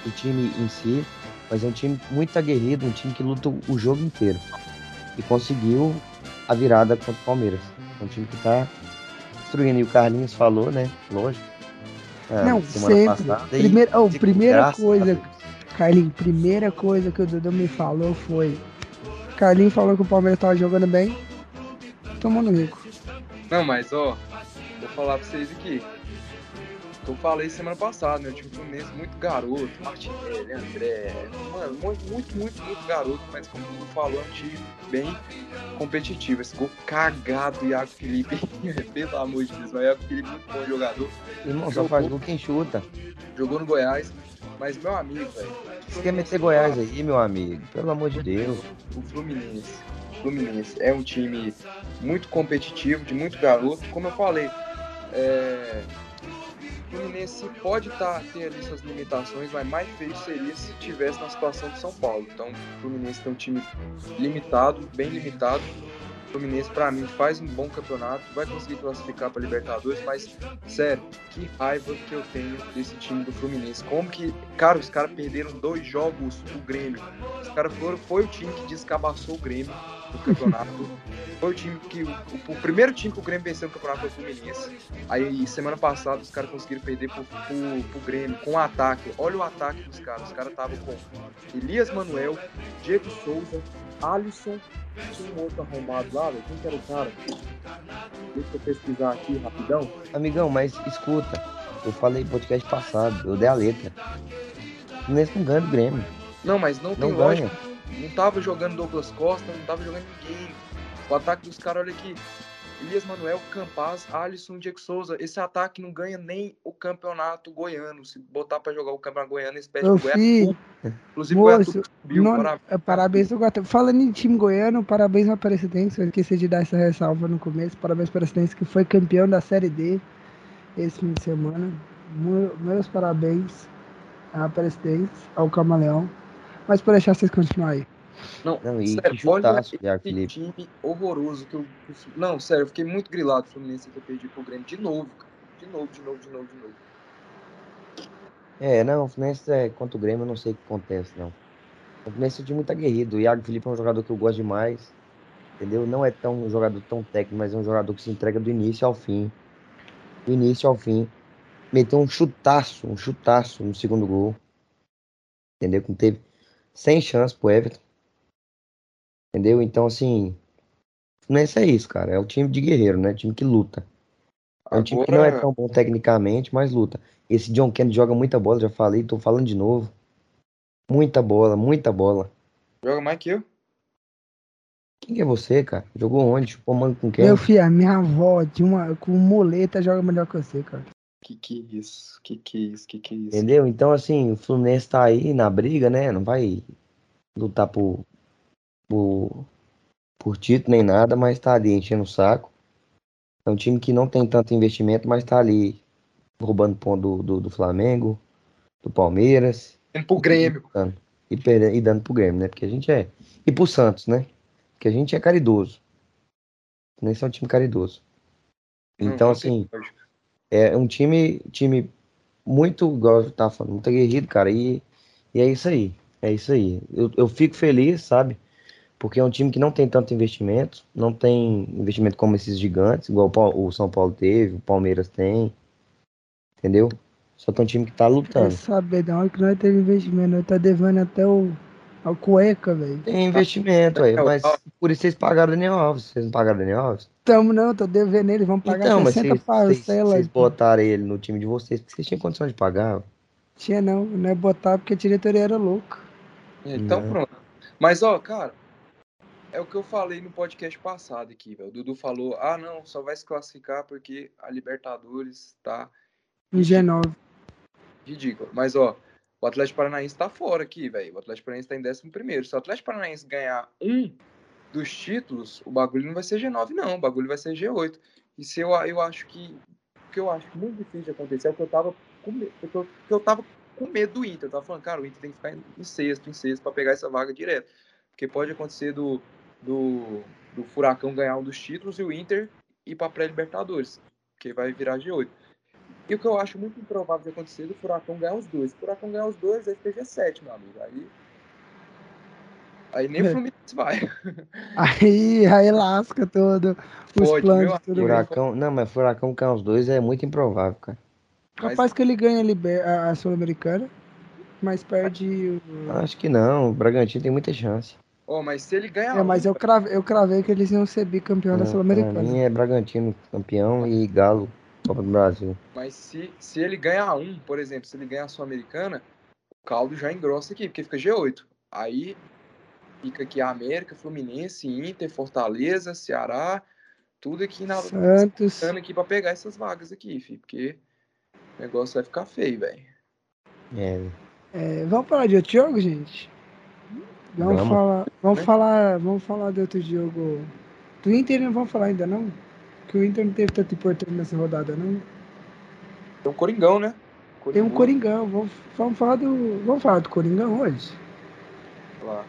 o time em si, mas é um time muito aguerrido, um time que luta o jogo inteiro. E conseguiu a virada contra o Palmeiras. É um time que tá destruindo. E o Carlinhos falou, né? Lógico. É, Não, sempre. Passada, primeira, oh, primeira coisa, Carlinhos, primeira coisa que o Dudu me falou foi. Carlinhos falou que o Palmeiras tava jogando bem, tomando rico. Não, mas ó, vou falar pra vocês aqui que eu falei semana passada, né? O time Fluminense muito garoto, Martinelli, André, mano, muito, muito, muito, muito garoto, mas como tu falou, é um time bem competitivo. Esse gol cagado, Iago Felipe, pelo amor de Deus, mas Iago Felipe muito bom jogador. Irmão, só faz gol quem chuta. Jogou no Goiás, mas meu amigo, velho. Você quer meter Goiás aí, meu amigo? Pelo amor de Deus. O Fluminense. O Fluminense é um time muito competitivo, de muito garoto. Como eu falei, é, Fluminense pode tá, ter ali suas limitações, mas mais feio seria se tivesse na situação de São Paulo. Então, o Fluminense tem um time limitado, bem limitado, Fluminense, para mim, faz um bom campeonato, vai conseguir classificar para Libertadores, mas, sério, que raiva que eu tenho desse time do Fluminense. Como que, cara, os caras perderam dois jogos do Grêmio. Os caras foram, foi o time que descabaçou o Grêmio no campeonato. foi o time que. O, o, primeiro time que o Grêmio venceu no campeonato foi o Fluminense. Aí, semana passada, os caras conseguiram perder pro, pro, pro Grêmio com o ataque. Olha o ataque dos caras. Os caras estavam com Elias Manuel, Diego Souza, Alisson tinha um outro arrombado lá, velho. Quem que era o cara? Deixa eu pesquisar aqui rapidão. Amigão, mas escuta. Eu falei podcast passado, eu dei a letra. O Fluminense não ganha do Grêmio. Não, mas não, não tem ganha. lógica. Não tava jogando Douglas Costa, não tava jogando ninguém. O ataque dos caras, olha aqui. Elias Manuel, Campaz, Alisson, Diego Souza. Esse ataque não ganha nem o campeonato goiano. Se botar para jogar o campeonato goiano, esse pede o Goiás. Inclusive, Moço, o subiu. Não, parabéns. É, parabéns ao Guatá. Falando em time goiano, parabéns ao Aparecidense. Eu esqueci de dar essa ressalva no começo. Parabéns ao Aparecidense, que foi campeão da Série D esse fim de semana. Meus parabéns ao Aparecidense, ao Camaleão. Mas por deixar vocês continuarem aí. Não, não e sério, chutaço, olha esse time horroroso que eu. Não, sério, eu fiquei muito grilado o Fluminense ter perdido pro Grêmio de novo, cara. De novo, de novo, de novo, de novo. É, não, o Fluminense é, contra o Grêmio eu não sei o que acontece, não. O Fluminense é um time muito aguerrido. O Iago Felipe é um jogador que eu gosto demais. Entendeu? Não é tão um jogador tão técnico, mas é um jogador que se entrega do início ao fim. Do início ao fim. Meteu um chutaço, um chutaço no segundo gol. Entendeu? Que teve sem chance pro Everton. Entendeu? Então, assim, Fluminense é isso, cara. É o time de guerreiro, né? time que luta. É um Agora... time que não é tão bom tecnicamente, mas luta. Esse John Kennedy joga muita bola, já falei, tô falando de novo. Muita bola, muita bola. Joga mais que eu? Quem é você, cara? Jogou onde? Chupou mano com quem? Meu filho, a minha avó de uma, com muleta joga melhor que você, cara. Que que é isso? Que que é isso? Que que é isso? Entendeu? Então, assim, o Fluminense tá aí na briga, né? Não vai lutar por, por, por título nem nada, mas tá ali enchendo o saco. É um time que não tem tanto investimento, mas tá ali roubando ponto do, do, do Flamengo, do Palmeiras. Indo pro Grêmio. E, e, e dando pro Grêmio, né? Porque a gente é. E pro Santos, né? Porque a gente é caridoso. Nem é um time caridoso. Então, não, assim, é um time, time muito, igual eu tava falando, muito aguerrido, cara. E, e é isso aí. É isso aí. Eu, eu fico feliz, sabe? porque é um time que não tem tanto investimento, não tem investimento como esses gigantes, igual o São Paulo teve, o Palmeiras tem, entendeu? Só que é um time que tá lutando. Quer saber, da hora que nós teve investimento, nós tá devendo até o a cueca, velho. Tem investimento aí, mas por isso vocês pagaram o Daniel Alves, vocês não pagaram o Daniel Alves? Tamo não, tô devendo ele, vamos pagar então, 60 mas parcelas. Vocês, vocês botaram ele no time de vocês, porque vocês tinham condição de pagar. Tinha não, não é botar porque a diretoria era louca. Então não. pronto. Mas ó, cara, é o que eu falei no podcast passado aqui, velho. O Dudu falou: ah, não, só vai se classificar porque a Libertadores tá. Em G9. Ridículo. Mas, ó, o Atlético Paranaense tá fora aqui, velho. O Atlético Paranaense tá em 11. Se o Atlético Paranaense ganhar um dos títulos, o bagulho não vai ser G9, não. O bagulho vai ser G8. E se eu, eu acho que. O que eu acho muito difícil de acontecer é o que eu tava com medo. Porque eu, tava com medo do Inter. Eu tava falando, cara, o Inter tem que ficar em sexto, em sexto, pra pegar essa vaga direto. Porque pode acontecer do, do, do Furacão ganhar um dos títulos e o Inter ir para pré-Libertadores, que vai virar G8. E o que eu acho muito improvável de acontecer é o Furacão ganhar os dois. O Furacão ganhar os dois, aí fica G7, meu amigo. Aí. Aí nem o é. Fluminense vai. Aí, aí lasca todo os Pode, planos. Tudo furacão, não, mas Furacão ganhar os dois é muito improvável, cara. Capaz mas... que ele ganha a, a Sul-Americana, mas perde o... Acho que não, o Bragantino tem muita chance. Oh, mas se ele ganhar. É, mas eu cravei, eu cravei que eles iam ser bicampeão da Sul-Americana. mim é Bragantino campeão e Galo Copa do Brasil. Mas se, se ele ganhar um, por exemplo, se ele ganhar a Sul-Americana, o caldo já engrossa aqui, porque fica G8. Aí fica aqui a América, Fluminense, Inter, Fortaleza, Ceará, tudo aqui na Santos aqui para pegar essas vagas aqui, filho, porque o negócio vai ficar feio, velho. É. é. Vamos falar de outro jogo, gente? Vamos, vamos. falar, vamos falar, vamos falar de outro jogo. Do Inter não vamos falar ainda não? Que o Inter não teve tanto importante nessa rodada, não. Tem um Coringão, né? Coringão. Tem um Coringão. Vamos, vamos falar do. Vamos falar do Coringão hoje? Lá.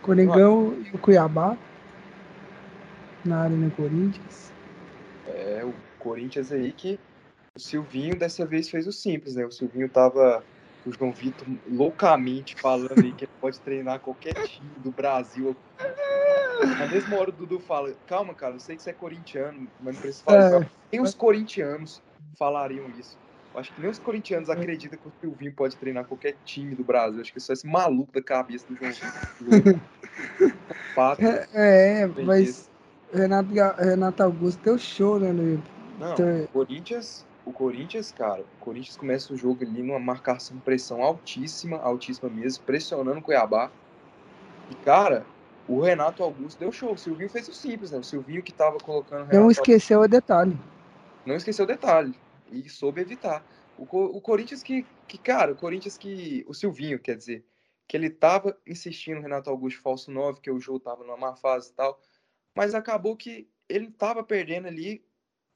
Coringão Lá. e o Cuiabá. na área no Corinthians. É, o Corinthians aí que o Silvinho dessa vez fez o simples, né? O Silvinho tava o João Vitor loucamente falando aí que ele pode treinar qualquer time do Brasil. Na mesma hora o Dudu fala, calma, cara, eu sei que você é corintiano, mas não precisa falar. É. Nem os corintianos falariam isso. Eu acho que nem os corintianos acreditam que o Silvinho pode treinar qualquer time do Brasil. Eu acho que só esse maluco da cabeça do João Vitor. é, é mas Renato, Renato Augusto deu show, né, no... Não, então... Corinthians o Corinthians, cara, o Corinthians começa o jogo ali numa marcação, pressão altíssima, altíssima mesmo, pressionando o Cuiabá. E, cara, o Renato Augusto deu show. O Silvinho fez o simples, né? O Silvinho que tava colocando. Não esqueceu o detalhe. Não esqueceu o detalhe. E soube evitar. O, o Corinthians que, que, cara, o Corinthians que. O Silvinho, quer dizer, que ele tava insistindo no Renato Augusto falso 9, que o jogo tava numa má fase e tal. Mas acabou que ele tava perdendo ali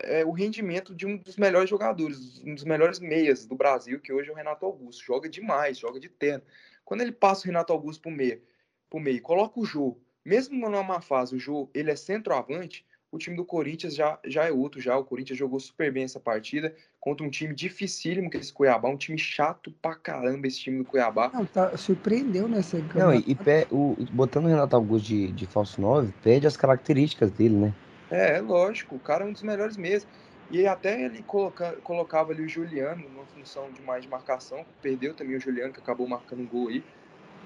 é, o rendimento de um dos melhores jogadores, um dos melhores meias do Brasil, que hoje é o Renato Augusto. Joga demais, joga de terno. Quando ele passa o Renato Augusto pro meio, pro meio coloca o Jô, mesmo numa má fase, o Jô, ele é centroavante, o time do Corinthians já, já é outro, já. O Corinthians jogou super bem essa partida contra um time dificílimo que é esse Cuiabá, um time chato pra caramba esse time do Cuiabá. Não, tá, surpreendeu nessa Não, e, e pé, o, botando o Renato Augusto de, de falso 9, perde as características dele, né? É, é lógico, o cara é um dos melhores mesmo. E até ele coloca, colocava ali o Juliano numa função de mais de marcação, perdeu também o Juliano, que acabou marcando um gol aí.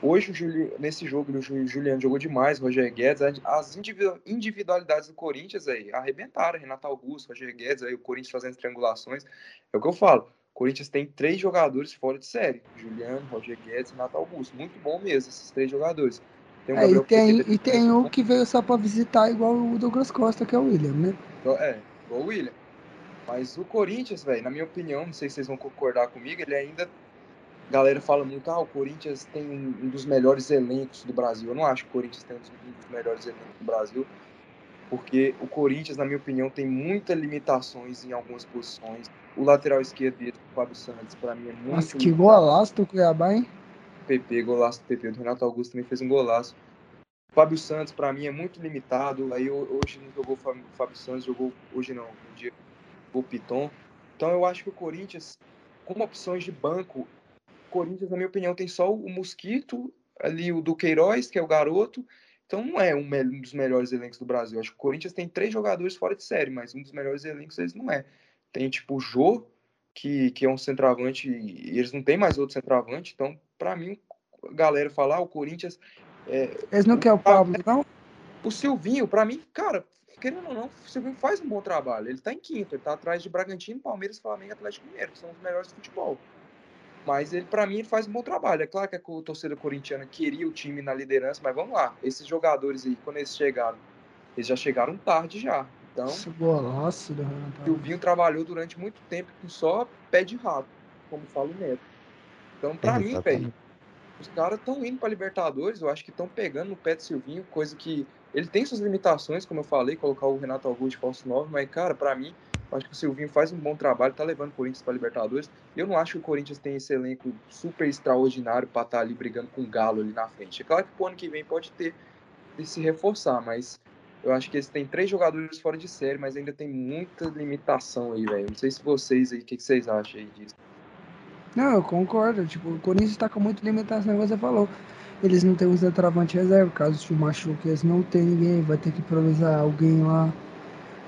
Hoje, o Juli, nesse jogo, o Juliano jogou demais, Roger Guedes, as individualidades do Corinthians aí arrebentaram, Renato Augusto, Roger Guedes, aí o Corinthians fazendo triangulações. É o que eu falo, o Corinthians tem três jogadores fora de série, Juliano, Roger Guedes e Renato Augusto. Muito bom mesmo, esses três jogadores. Tem um é, e tem, e tem um que veio só para visitar, igual o Douglas Costa, que é o William, né? É, igual o William. Mas o Corinthians, velho, na minha opinião, não sei se vocês vão concordar comigo, ele ainda. A galera fala muito, ah, o Corinthians tem um dos melhores elencos do Brasil. Eu não acho que o Corinthians tem um dos melhores elencos do Brasil, porque o Corinthians, na minha opinião, tem muitas limitações em algumas posições. O lateral esquerdo dele, o Fábio Santos, para mim é muito. Nossa, que golaço do Cuiabá, hein? PP, golaço do PP. O Renato Augusto também fez um golaço. O Fábio Santos, para mim, é muito limitado. Aí hoje não jogou o Fábio Santos, jogou hoje não, um dia o Piton. Então eu acho que o Corinthians, como opções de banco, Corinthians, na minha opinião, tem só o Mosquito, ali o do Queiroz, que é o garoto. Então não é um, dos melhores elencos do Brasil. Acho que o Corinthians tem três jogadores fora de série, mas um dos melhores elencos eles não é. Tem tipo o Jô, que, que é um centroavante, e eles não têm mais outro centroavante, então para mim, a galera falar, ah, o Corinthians. É, Eles não querem o Pablo, não? O Silvinho, para mim, cara, querendo ou não, o Silvinho faz um bom trabalho. Ele tá em quinto, ele tá atrás de Bragantino, Palmeiras, Flamengo e Atlético Mineiro, que são os melhores do futebol. Mas ele, para mim, ele faz um bom trabalho. É claro que a torcida corintiana queria o time na liderança, mas vamos lá. Esses jogadores aí, quando eles chegaram, eles já chegaram tarde já. Então, Esse golaço do Renato. Silvinho trabalhou durante muito tempo com só pé de rato, como fala o Neto. Então, para mim, velho, os caras estão indo para Libertadores, eu acho que estão pegando no pé de Silvinho, coisa que ele tem suas limitações, como eu falei, colocar o Renato Augusto de falso 9, mas, cara, para mim, acho que o Silvinho faz um bom trabalho, tá levando o Corinthians para Libertadores. Eu não acho que o Corinthians tem esse elenco super extraordinário para estar tá ali brigando com o Galo ali na frente. É claro que pro ano que vem pode ter de se reforçar, mas eu acho que eles têm três jogadores fora de série, mas ainda tem muita limitação aí, velho. Não sei se vocês aí, o que, que vocês acham aí disso? Não, eu concordo. Tipo, o Corinthians está com muita limitação, como você falou. Eles não têm um centroavante reserva. Caso se machuque, eles não tem ninguém. Vai ter que improvisar alguém lá.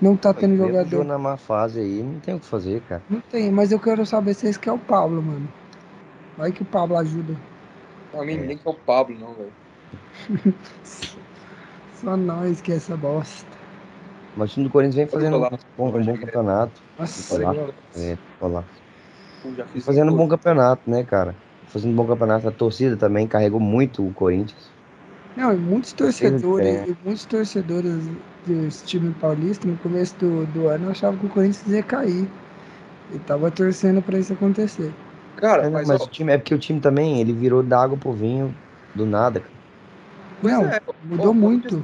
Não tá tendo jogador. na má fase aí, não tem o que fazer, cara. Não tem, mas eu quero saber se esse que é o Pablo, mano. Vai que o Pablo ajuda. Pra mim, é. ninguém quer o Pablo, não, velho. Só nós que é essa bosta. Mas o time do Corinthians vem fazendo um bom, um bom campeonato. Nossa, é, lá já fiz Fazendo um bom campeonato, né, cara? Fazendo um bom campeonato. A torcida também carregou muito o Corinthians. Não, e muitos torcedores, e muitos torcedores desse time paulista no começo do, do ano achavam que o Corinthians ia cair. E tava torcendo para isso acontecer. Cara, é, mas, mas ó, o time é porque o time também, ele virou d'água pro vinho do nada, cara. Não, é, mudou ó, muito.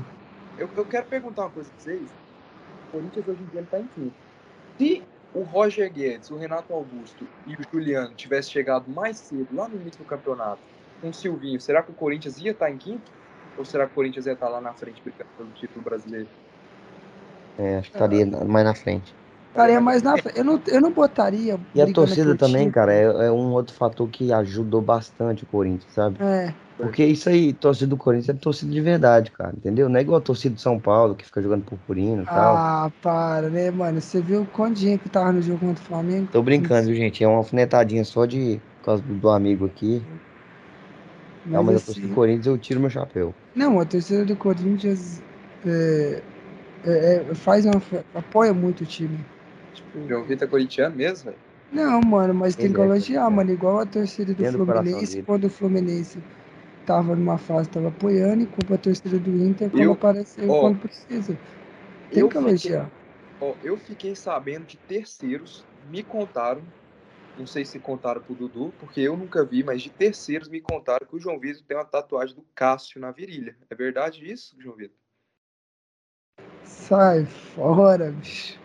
Eu, eu quero perguntar uma coisa pra vocês. O Corinthians hoje em dia tá em quinto. Se o Roger Guedes, o Renato Augusto e o Juliano tivessem chegado mais cedo, lá no início do campeonato, com o Silvinho, será que o Corinthians ia estar em quinto? Ou será que o Corinthians ia estar lá na frente brigando pelo título brasileiro? É, acho que estaria mais na frente. Estaria mais na frente. Eu não, eu não botaria. E a torcida também, cara, é, é, um outro fator que ajudou bastante o Corinthians, sabe? É. Porque isso aí, torcida do Corinthians é torcida de verdade, cara, entendeu? Não é igual a torcida de São Paulo, que fica jogando purpurino e tal. Ah, para, né, mano? Você viu quanto dinheiro que tava no jogo contra o Flamengo? Tô brincando, viu, gente? É uma alfinetadinha só de por causa do, do amigo aqui. Mas, não, mas assim, a torcida do Corinthians eu tiro meu chapéu. Não, a torcida do Corinthians é, é, é, faz uma, apoia muito o time. Tipo... João Vitor é corintiano mesmo, velho? Não, mano, mas tem que elogiar, mano. Igual a torcida do Fluminense, quando o Fluminense tava numa fase, tava apoiando, e culpa a torcida do Inter quando eu, apareceu oh, quando precisa. Tem que elogiar. Fiquei, oh, eu fiquei sabendo de terceiros, me contaram, não sei se contaram pro Dudu, porque eu nunca vi, mas de terceiros me contaram que o João Vitor tem uma tatuagem do Cássio na virilha. É verdade isso, João Vitor? Sai fora, bicho.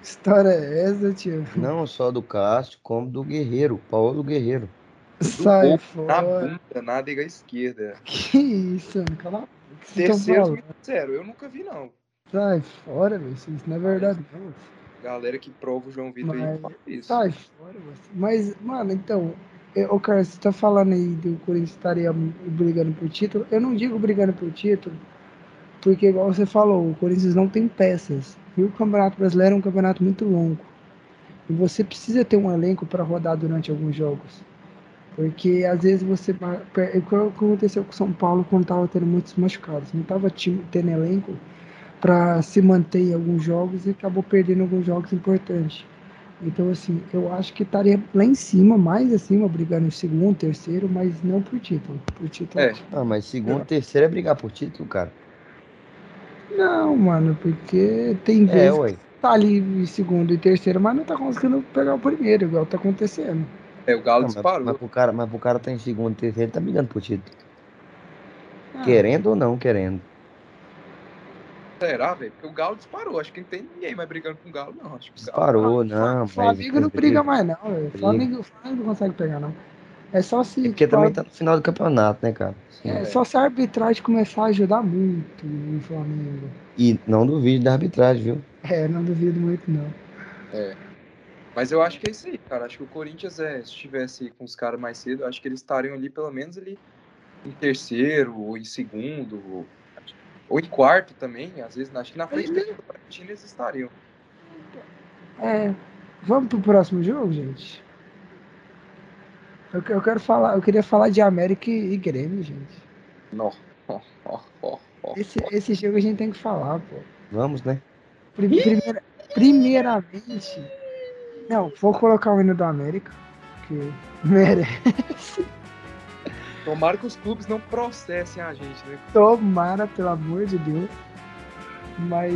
Que história é essa, tio? Não só do Cássio, como do Guerreiro, Paulo Guerreiro. Sai fora. Na bunda, na adega esquerda. Que isso, mano? Cala Terceiro, me eu nunca vi, não. Sai fora, velho. Isso não é verdade, não. Galera que prova o João Vitor aí fala isso. Fora, Mas, mano, então, o cara, você tá falando aí do Corinthians estaria brigando por título. Eu não digo brigando por título, porque, igual você falou, o Corinthians não tem peças. E o Campeonato Brasileiro é um campeonato muito longo. E você precisa ter um elenco para rodar durante alguns jogos. Porque às vezes você. O que aconteceu com o São Paulo quando estava tendo muitos machucados? Não estava tendo elenco para se manter em alguns jogos e acabou perdendo alguns jogos importantes. Então, assim, eu acho que estaria lá em cima, mais acima, brigando em segundo, terceiro, mas não por título. Por título. É. Ah, mas segundo, é. terceiro é brigar por título, cara. Não, mano, porque tem é, vezes que tá ali em segundo e terceiro, mas não tá conseguindo pegar o primeiro, igual tá acontecendo. É, o Galo não, disparou. Mas, mas, pro cara, mas pro cara tá em segundo e terceiro, ele tá brigando por título. Ah. Querendo ou não querendo. Será, velho? Porque o Galo disparou. Acho que não tem ninguém mais brigando com o Galo, não. Acho que disparou, Galo... não. O Flamengo não briga mais, não, velho. O Flamengo, Flamengo não consegue pegar, não. É só se. É porque também tá no final do campeonato, né, cara? Sim, é, só se a arbitragem começar a ajudar muito o Flamengo. E não duvido da arbitragem, viu? É, não duvido muito, não. É. Mas eu acho que é isso aí, cara. Acho que o Corinthians, é, se estivesse com os caras mais cedo, acho que eles estariam ali pelo menos ali em terceiro ou em segundo, ou, ou em quarto também. Às vezes, acho que na frente do Bragantino eles estariam. É. Vamos pro próximo jogo, gente? Eu, eu quero falar, eu queria falar de América e, Grêmio, gente. Não. Esse, esse jogo a gente tem que falar, pô. Vamos, né? Primeira, primeiramente. Não, vou colocar o hino do América, que merece. Tomara que os clubes não processem a gente, né? Tomara, pelo amor de Deus. Mas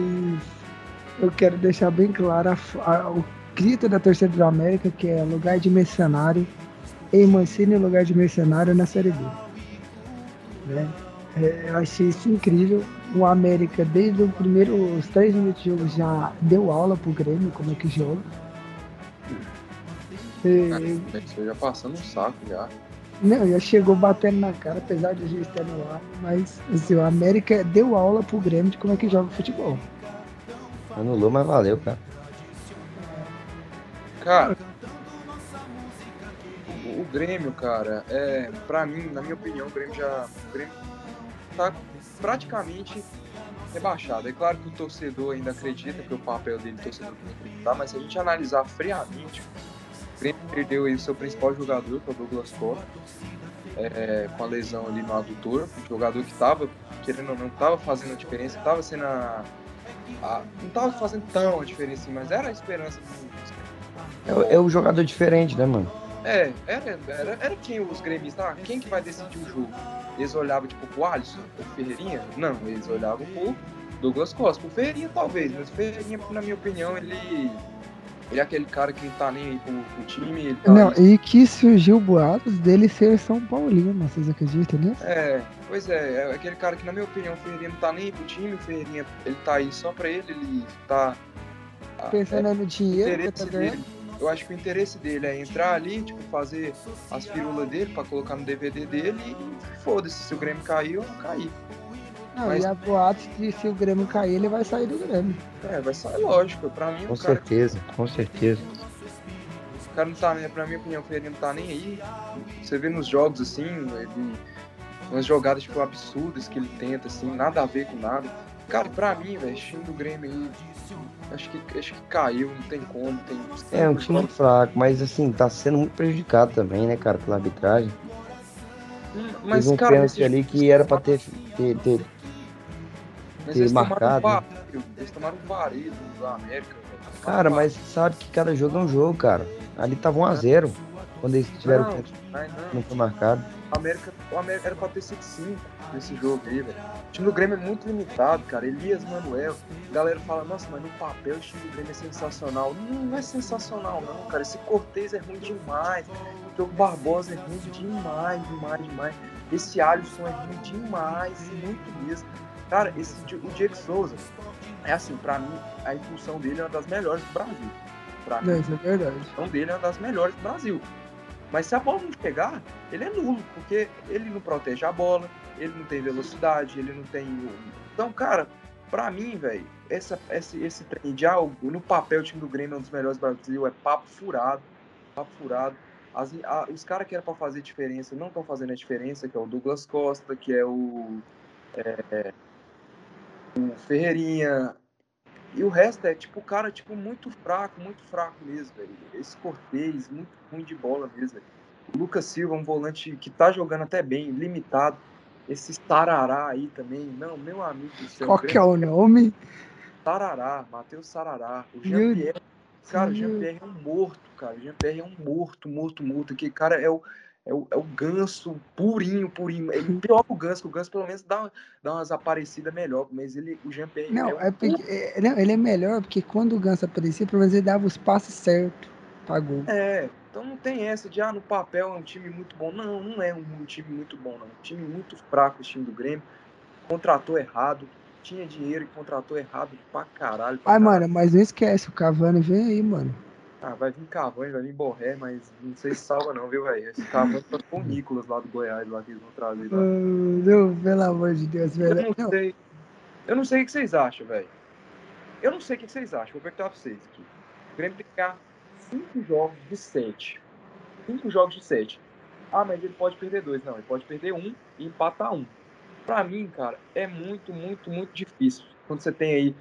eu quero deixar bem claro a, a, o grito da torcida do América, que é lugar de mercenário em Mancini lugar de mercenário na Série B. Né? É, eu achei isso incrível. O América, desde o primeiro, os três minutos de jogo, já deu aula pro Grêmio como é que joga. E... Você já passando um saco já. Não, já chegou batendo na cara, apesar de a gente estar no ar, mas assim, o América deu aula pro Grêmio de como é que joga futebol. Anulou, mas valeu, cara. Cara, o Grêmio, cara, é, pra mim, na minha opinião, o Grêmio já. O Grêmio tá praticamente rebaixado. É claro que o torcedor ainda acredita que o papel dele, torcedor tem que acreditar, mas se a gente analisar friamente, Grêmio perdeu aí o seu principal jogador, que é o Douglas Costa, é, com a lesão ali no adutor, um jogador que estava, querendo ou não, estava fazendo a diferença, estava sendo a, a, não estava fazendo tão a diferença, mas era a esperança do é, é o jogador diferente, né, mano? É, era, era, era quem os gremistas, ah, quem que vai decidir o jogo? Eles olhavam tipo pro Alisson, pro Ferreirinha? Não, eles olhavam pro Douglas Costa, pro Ferreirinha talvez, mas o Ferreirinha, na minha opinião, ele, ele é aquele cara que não tá nem aí pro, pro time. Ele tá não, e que surgiu boatos dele ser São Paulino, vocês acreditam nisso? É, pois é, é aquele cara que, na minha opinião, o Ferreirinha não tá nem aí pro time, o Ferreirinha, ele tá aí só pra ele, ele tá. Pensando é, no dinheiro, tá dele eu acho que o interesse dele é entrar ali, tipo, fazer as firulas dele para colocar no DVD dele e foda-se se o Grêmio caiu ou não cair. Não, Mas... e a boatos que se o Grêmio cair, ele vai sair do Grêmio. É, vai sair, lógico. Pra mim, com certeza, com certeza. O cara não tá, né? Pra minha opinião, ele não tá nem aí. Você vê nos jogos assim, ele... umas jogadas tipo absurdas que ele tenta, assim, nada a ver com nada. Cara, pra mim, velho, time do Grêmio aí, acho que, acho que caiu, não tem como. Tem, é, um time fraco, mas assim, tá sendo muito prejudicado também, né, cara, pela arbitragem. Mas, Teve um cara, pênalti ali que era pra ter, ter, ter, ter marcado. Tomaram um eles tomaram um varejo da América. Cara, mas sabe que cada jogo é um jogo, cara. Ali tava 1x0 quando eles tiveram não, tempo. Não, não foi marcado. O América, o América era pra ter 5-5 nesse jogo aí, velho. O time do Grêmio é muito limitado, cara. Elias Manuel. A galera fala, nossa, mas no papel o time do Grêmio é sensacional. Não, não é sensacional, não, cara. Esse Cortez é ruim demais. O Diogo Barbosa é ruim demais, demais, demais. Esse Alisson é ruim demais, muito mesmo. Cara, esse, o Diego Souza, é assim, pra mim, a impulsão dele é uma das melhores do Brasil. Pra mim, isso é verdade. A impulsão dele é uma das melhores do Brasil. Mas se a bola não chegar, ele é nulo, porque ele não protege a bola, ele não tem velocidade, ele não tem. Então, cara, pra mim, velho, esse, esse trem de algo, no papel o time do Grêmio é um dos melhores do Brasil, é papo furado. Papo furado. As, a, os caras que eram pra fazer diferença não estão fazendo a diferença, que é o Douglas Costa, que é o. É, o Ferreirinha, e o resto é, tipo, cara, tipo, muito fraco, muito fraco mesmo, velho. Esse Cortez, muito ruim de bola mesmo, velho. O Lucas Silva, um volante que tá jogando até bem, limitado. Esse Sarará aí também. Não, meu amigo do céu. Qual que é o nome? Sarará, Matheus Sarará. O Jean-Pierre. Cara, o Jean-Pierre é um morto, cara. O Jean-Pierre é um morto, morto, morto. Que cara é o é o, é o ganso purinho, purinho. Ele é pior que o ganso, que o ganso pelo menos dá, dá umas aparecidas melhor, mas ele, o Jean Pierre. Não, é, é porque, é, não, ele é melhor porque quando o ganso aparecia, pelo menos ele dava os passos certos pra gol. É, então não tem essa de, ah, no papel é um time muito bom. Não, não é um, um time muito bom, não. Um time muito fraco, o time do Grêmio. Contratou errado, tinha dinheiro e contratou errado pra caralho. Pra Ai, caralho. mano, mas não esquece, o Cavani vem aí, mano. Ah, vai vir Cavani, vai vir Borré, mas não sei se salva não, viu, velho? Esse Cavani tá com o Nicolas lá do Goiás, lá que eles vão trazer. Lá. Meu, pelo amor de Deus, velho. Eu não, sei. Eu não sei o que vocês acham, velho. Eu não sei o que vocês acham. Vou perguntar pra vocês aqui. O Grêmio tem que ganhar 5 jogos de 7. 5 jogos de 7. Ah, mas ele pode perder dois. Não, ele pode perder um e empatar um. Pra mim, cara, é muito, muito, muito difícil. Quando você tem aí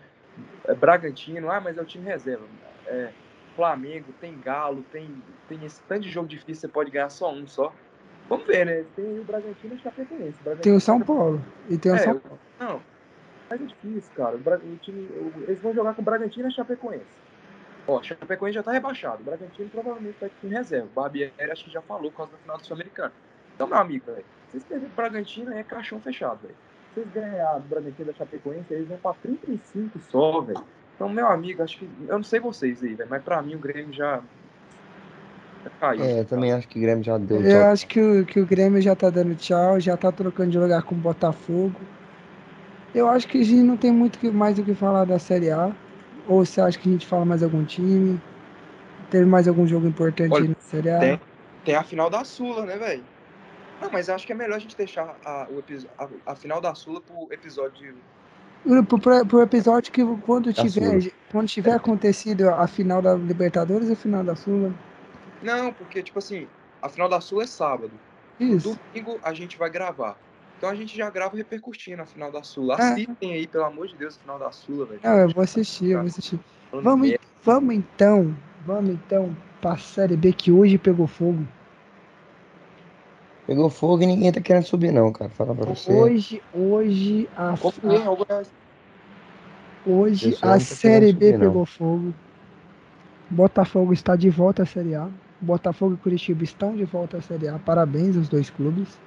é, Bragantino, ah, mas é o time reserva. É, Flamengo, tem Galo, tem, tem esse tanto de jogo difícil, você pode ganhar só um só. Vamos ver, né? Tem o Bragantino e o Chapecoense. Tem o São Paulo. E tem o é, São Paulo. Não, mas é difícil, cara. O, o time, eles vão jogar com o Bragantino e Chapecoense. Ó, Chapecoense já tá rebaixado. O Bragantino provavelmente vai em reserva. O Barbieri acho que já falou por causa do final do Sul-Americano. Então, meu amigo, velho, vocês perderem o Bragantino é caixão fechado, velho. Se vocês ganharem o Bragantino da Chapecoense, eles vão pra 35 só, velho. Então, meu amigo, acho que. Eu não sei vocês aí, mas pra mim o Grêmio já. já caiu. É, eu também acho que o Grêmio já deu tchau. Eu acho que o, que o Grêmio já tá dando tchau, já tá trocando de lugar com o Botafogo. Eu acho que a gente não tem muito mais o que falar da Série A. Ou você acha que a gente fala mais algum time? Teve mais algum jogo importante Olha, na Série A? Tem, tem a final da Sula, né, velho? Não, mas acho que é melhor a gente deixar a, o, a, a final da Sula pro episódio pro, pro episódio que quando tiver, quando tiver acontecido a final da Libertadores e a final da Sula. Não, porque, tipo assim, a final da Sula é sábado. Isso. Domingo a gente vai gravar. Então a gente já grava repercutindo a final da Sula. É. Assistem aí, pelo amor de Deus, a final da Sula, velho. É, eu vou assistir, eu vou assistir. Vamos, vamos então, vamos então pra Série B que hoje pegou fogo. Pegou fogo e ninguém tá querendo subir, não, cara. Fala pra você. Hoje, hoje a. Hoje a tá Série B subir, pegou fogo. Botafogo está de volta à Série A. Botafogo e Curitiba estão de volta à Série A. Parabéns aos dois clubes.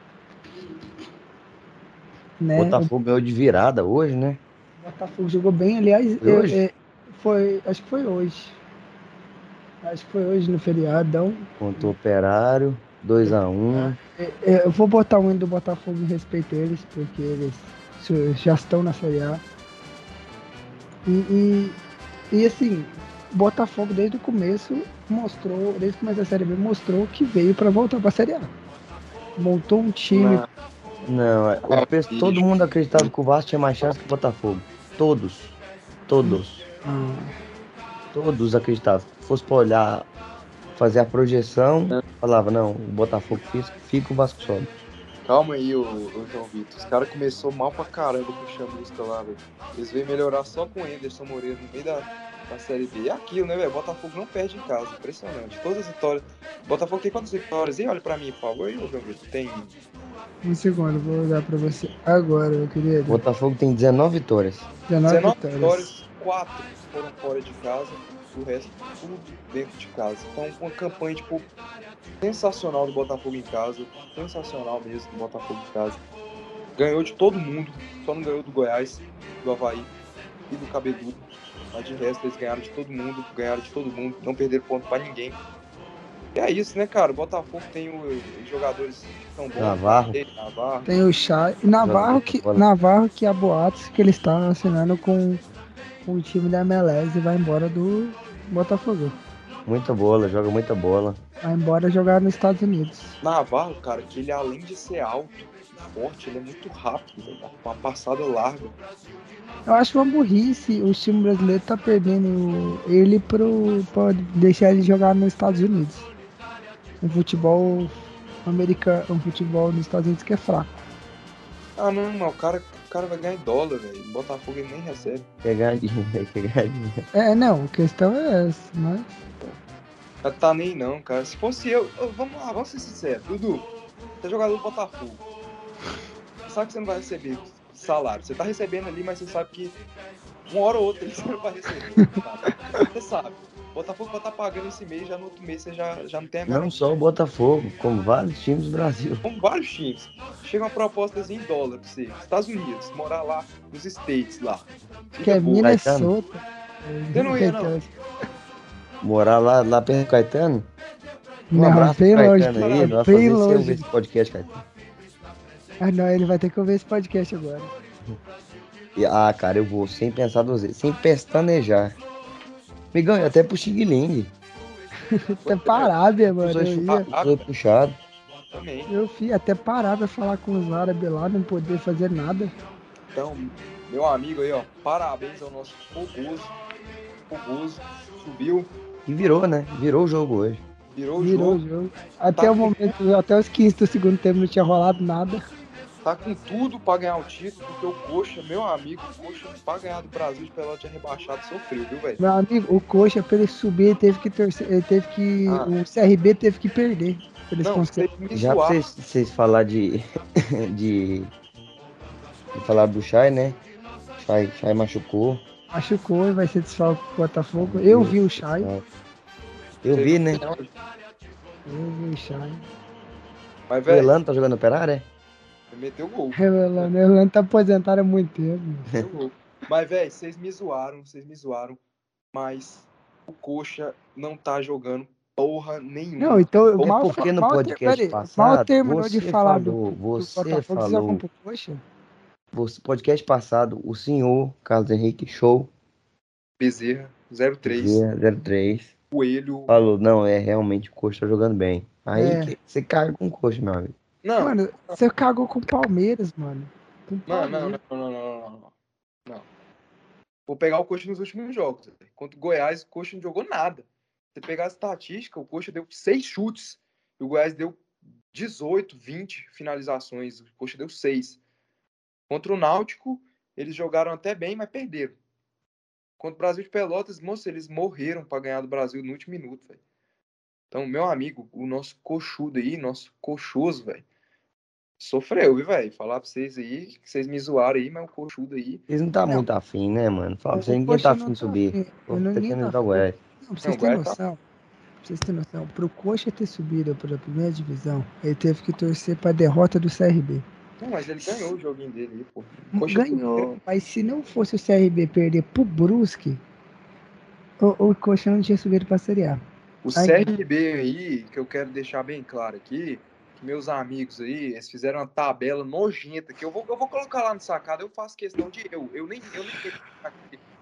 Né? Botafogo ganhou de virada hoje, né? Botafogo jogou bem, aliás, foi, hoje? É, foi acho que foi hoje. Acho que foi hoje no feriadão. Contra o Operário. 2x1. Um. É, é, eu vou botar o hino do Botafogo em respeito a eles, porque eles já estão na Série A. E, e, e assim, Botafogo desde o começo mostrou, desde o começo da Série B, mostrou que veio para voltar para a Série A. Montou um time Não, é, penso, todo mundo acreditava que o Vasco tinha mais chance que o Botafogo. Todos. Todos. Hum. Todos acreditavam. Se fosse pra olhar, fazer a projeção, é. falava, não, o Botafogo fica, fica o Vasco sobe. Calma aí, ô, ô João Vitor. Os caras começou mal pra caramba com o Chamusca lá, velho. Eles veio melhorar só com o Anderson Moreira no meio da, da Série B. É aquilo, né, velho? Botafogo não perde em casa. Impressionante. Todas as vitórias. Botafogo tem quantas vitórias? E olha pra mim, por favor, aí, João Vitor. Tem. Um segundo, vou olhar pra você agora, meu querido. Botafogo tem 19 vitórias. 19, 19 vitórias. vitórias, 4 foram fora de casa o resto tudo dentro de casa. Então, uma campanha, tipo, sensacional do Botafogo em casa, sensacional mesmo do Botafogo em casa. Ganhou de todo mundo, só não ganhou do Goiás, do Havaí e do Cabeludo. Mas de resto, eles ganharam de todo mundo, ganharam de todo mundo, não perderam ponto para ninguém. E é isso, né, cara? O Botafogo tem os jogadores que são bons. Navarro. Navarro. Tem o Chá. Navarro que, Navarro que há boatos que ele está assinando com o time da MLS e vai embora do Botafogo. Muita bola, joga muita bola. Vai embora jogar nos Estados Unidos. Navarro, cara, que ele além de ser alto e forte, ele é muito rápido, uma passada larga. Eu acho uma burrice o time brasileiro tá perdendo ele pro, pra deixar ele jogar nos Estados Unidos. Um futebol americano, um futebol nos Estados Unidos que é fraco. Ah não, não, o cara cara vai ganhar em dólar, velho. Botafogo ele nem recebe. Quer ganhar dinheiro. É, não, a questão é essa, mas. Tá, tá nem não, cara. Se fosse eu, eu, Vamos lá, vamos ser sinceros. Dudu, você é jogador do Botafogo. Sabe que você não vai receber salário. Você tá recebendo ali, mas você sabe que uma hora ou outra você não vai receber. Tá? Você sabe. Botafogo vai estar tá pagando esse mês, já no outro mês você já, já não tem a Não só o Botafogo, como vários times do Brasil. Como vários times. Chega uma proposta em dólar pra você, Estados Unidos, morar lá nos States lá. que é Minnesota. Você não ia, não. Morar lá, lá perto do Caetano? Um não, abraço bem pro Caetano longe, aí, vai fazer longe. esse podcast, Caetano. Ah não, ele vai ter que ouvir esse podcast agora. Ah, cara, eu vou sem pensar duas vezes, sem pestanejar. Migão, até pro Xing Ling. até Parábia, mano. Foi puxado. Também. Eu fui até parar pra falar com os árabes lá, não poder fazer nada. Então, meu amigo aí, ó, parabéns ao nosso fogoso. Fogoso, subiu. E virou, né? Virou o jogo hoje. Virou o virou jogo. jogo. Até tá o momento, até os 15 do segundo tempo não tinha rolado nada tá com tudo para ganhar o título, porque o Coxa, meu amigo, o Coxa, pra ganhar do Brasil de Pelotas rebaixado, sofreu, viu, velho? Meu amigo, o Coxa, pra ele subir, ele teve que torcer, ele teve que. Ah. O CRB teve que perder. Pra Não, Já pra vocês, vocês falar de, de. de. falar do Chay, né? Chay, Chay machucou. Machucou e vai ser desfalque pro Botafogo. Eu vi o Chay. Eu vi, né? Eu vi o Chay. Mas, velho. O Elano tá jogando operário, é? Meteu gol. Revelando, Revelando tá aposentado há muito tempo. Meteu gol. Mas, velho, vocês me zoaram, vocês me zoaram. Mas o Coxa não tá jogando porra nenhuma. Não, então, Ou mal, porque no mal, podcast passado, mal terminou de falar falou, do, você do falou, Coxa? Você, podcast passado, o senhor Carlos Henrique Show Bezerra 03 Bezerra 03 Coelho falou, não, é realmente o Coxa tá jogando bem. Aí é. você caga com o Coxa, meu amigo. Não. Mano, você cagou com o Palmeiras, mano. Com Palmeiras. Não, não, não, não, não, não, não. Vou pegar o Coxa nos últimos jogos. Contra o Goiás, o Coxa não jogou nada. Você pegar a estatística, o Coxa deu seis chutes. E o Goiás deu 18, 20 finalizações. O Coxa deu seis. Contra o Náutico, eles jogaram até bem, mas perderam. Contra o Brasil de Pelotas, moça, eles morreram para ganhar do Brasil no último minuto, velho. Então, meu amigo, o nosso coxudo aí, nosso coxoso, velho, sofreu, viu, velho? Falar pra vocês aí, que vocês me zoaram aí, mas o coxudo aí. Eles não tá não. muito afim, né, mano? Fala pra vocês, ninguém tá afim de subir. Tá não, tá querendo dar o Não, pra vocês terem noção. Tá... Pra vocês terem noção, pro Coxa ter subido pra primeira divisão, ele teve que torcer pra derrota do CRB. Não, mas ele ganhou o joguinho dele aí, pô. Coxa ganhou, mas se não fosse o CRB perder pro Brusque, o, o Coxa não tinha subido pra Série A. O CRB aí, que eu quero deixar bem claro aqui, que meus amigos aí, eles fizeram uma tabela nojenta, que eu vou, eu vou colocar lá no sacado, eu faço questão de eu. Eu nem, eu nem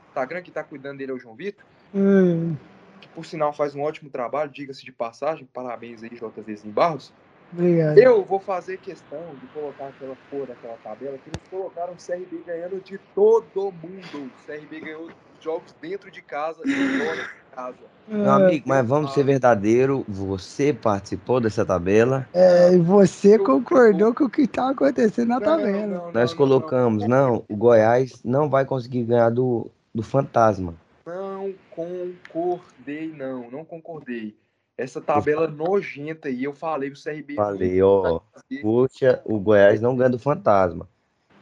Instagram que tá cuidando dele é o João Vitor. Hum. Que por sinal faz um ótimo trabalho, diga-se de passagem. Parabéns aí, JVzinho Barros. Obrigado. Eu vou fazer questão de colocar aquela porra daquela tabela que eles colocaram o CRB ganhando de todo mundo. O CRB ganhou jogos dentro de casa e fora de casa. Meu amigo, mas vamos ser verdadeiro. Você participou dessa tabela? É, e você concordou com o que está acontecendo na tabela. Não, não, Nós colocamos, não, o Goiás não vai conseguir ganhar do, do Fantasma. Não concordei, não, não concordei. Essa tabela nojenta aí, eu falei pro CRB. Falei, ó, poxa, o Goiás não ganha do Fantasma.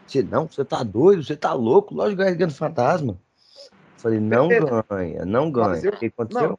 Você, não, você tá doido, você tá louco, lógico que o Goiás ganha do Fantasma. Falei, não ganha, não ganha. Eu, o que aconteceu? Não,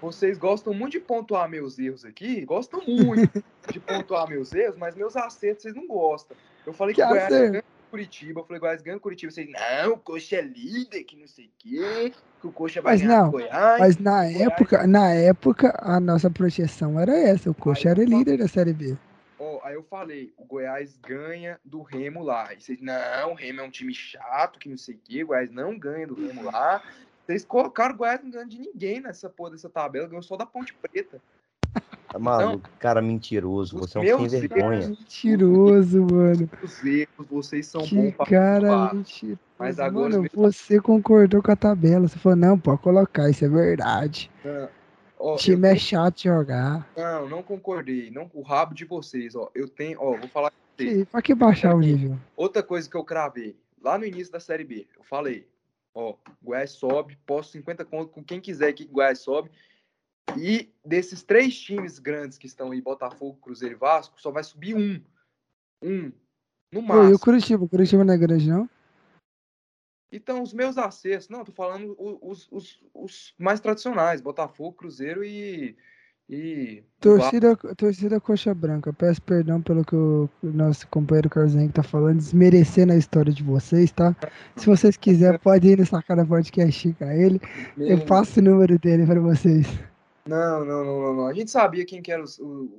vocês gostam muito de pontuar meus erros aqui, gostam muito de pontuar meus erros, mas meus acertos vocês não gostam. Eu falei que, que o Goiás ganha Curitiba, eu falei, Goiás ganha Curitiba. Vocês, não, o Coxa é líder, que não sei o quê, que o Coxa vai mas ganhar não, Goiás. Mas na Goiás... época, na época, a nossa projeção era essa, o Coxa aí era líder da Série B. Ó, aí eu falei, o Goiás ganha do Remo lá. E vocês, não, o Remo é um time chato, que não sei o quê, o Goiás não ganha do Remo lá. Vocês colocaram o Goiás não ganhando de ninguém nessa porra dessa tabela, ganhou só da Ponte Preta. Tá maluco, então, cara mentiroso. Você é um sem vergonha. Mentiroso, mano. Os erros, vocês são que bons pra cara provar. mentiroso. Mas agora mano, você concordou com a tabela. Você falou, não, pode colocar, isso é verdade. Não. Ó, o time eu... é chato de jogar. Não, não concordei. Não, o rabo de vocês, ó. Eu tenho, ó, vou falar. Sim, pra que baixar o nível? Outra coisa que eu cravei, lá no início da Série B, eu falei, ó, Goiás sobe, posso 50 conto com quem quiser que Goiás sobe. E desses três times grandes que estão aí, Botafogo, Cruzeiro e Vasco, só vai subir um. Um. No máximo. e o Curitiba? O Curitiba não é grande, não? Então, os meus acessos, não, tô falando os, os, os mais tradicionais, Botafogo, Cruzeiro e. e torcida, torcida Coxa Branca, peço perdão pelo que o nosso companheiro Carlos Henrique tá falando, desmerecendo a história de vocês, tá? Se vocês quiserem, pode ir no Sacada Podcast com ele. Eu passo o número dele para vocês. Não, não, não, não, não. A gente sabia quem que eram os, o,